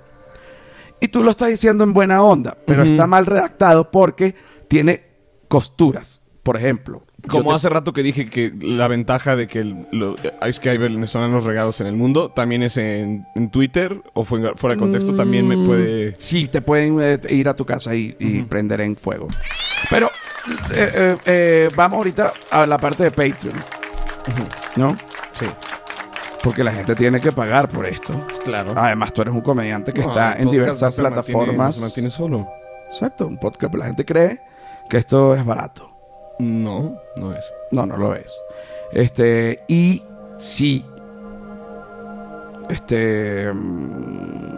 Y tú lo estás diciendo en buena onda, pero está mal redactado porque tiene costuras. Por ejemplo, Como te- hace rato que dije que la ventaja de que el- lo- es que hay venezolanos regados en el mundo, también es en, en Twitter o fue- fuera de contexto, también me puede... Sí, te pueden eh, ir a tu casa y, y prender en fuego. Pero eh, eh, eh, vamos ahorita a la parte de Patreon. ¿No? Sí, Porque la gente tiene que pagar por esto. claro. Además, tú eres un comediante que No, está en diversas no se mantiene- plataformas. no se mantiene solo. Exacto, un podcast. La gente cree que esto es barato. No, no es. No, no lo es. Este, y sí. Este. mm,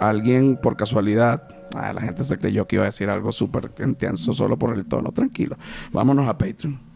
alguien por casualidad. ah, la gente se creyó que iba a decir algo súper intenso solo por el tono. Tranquilo. Vámonos a Patreon.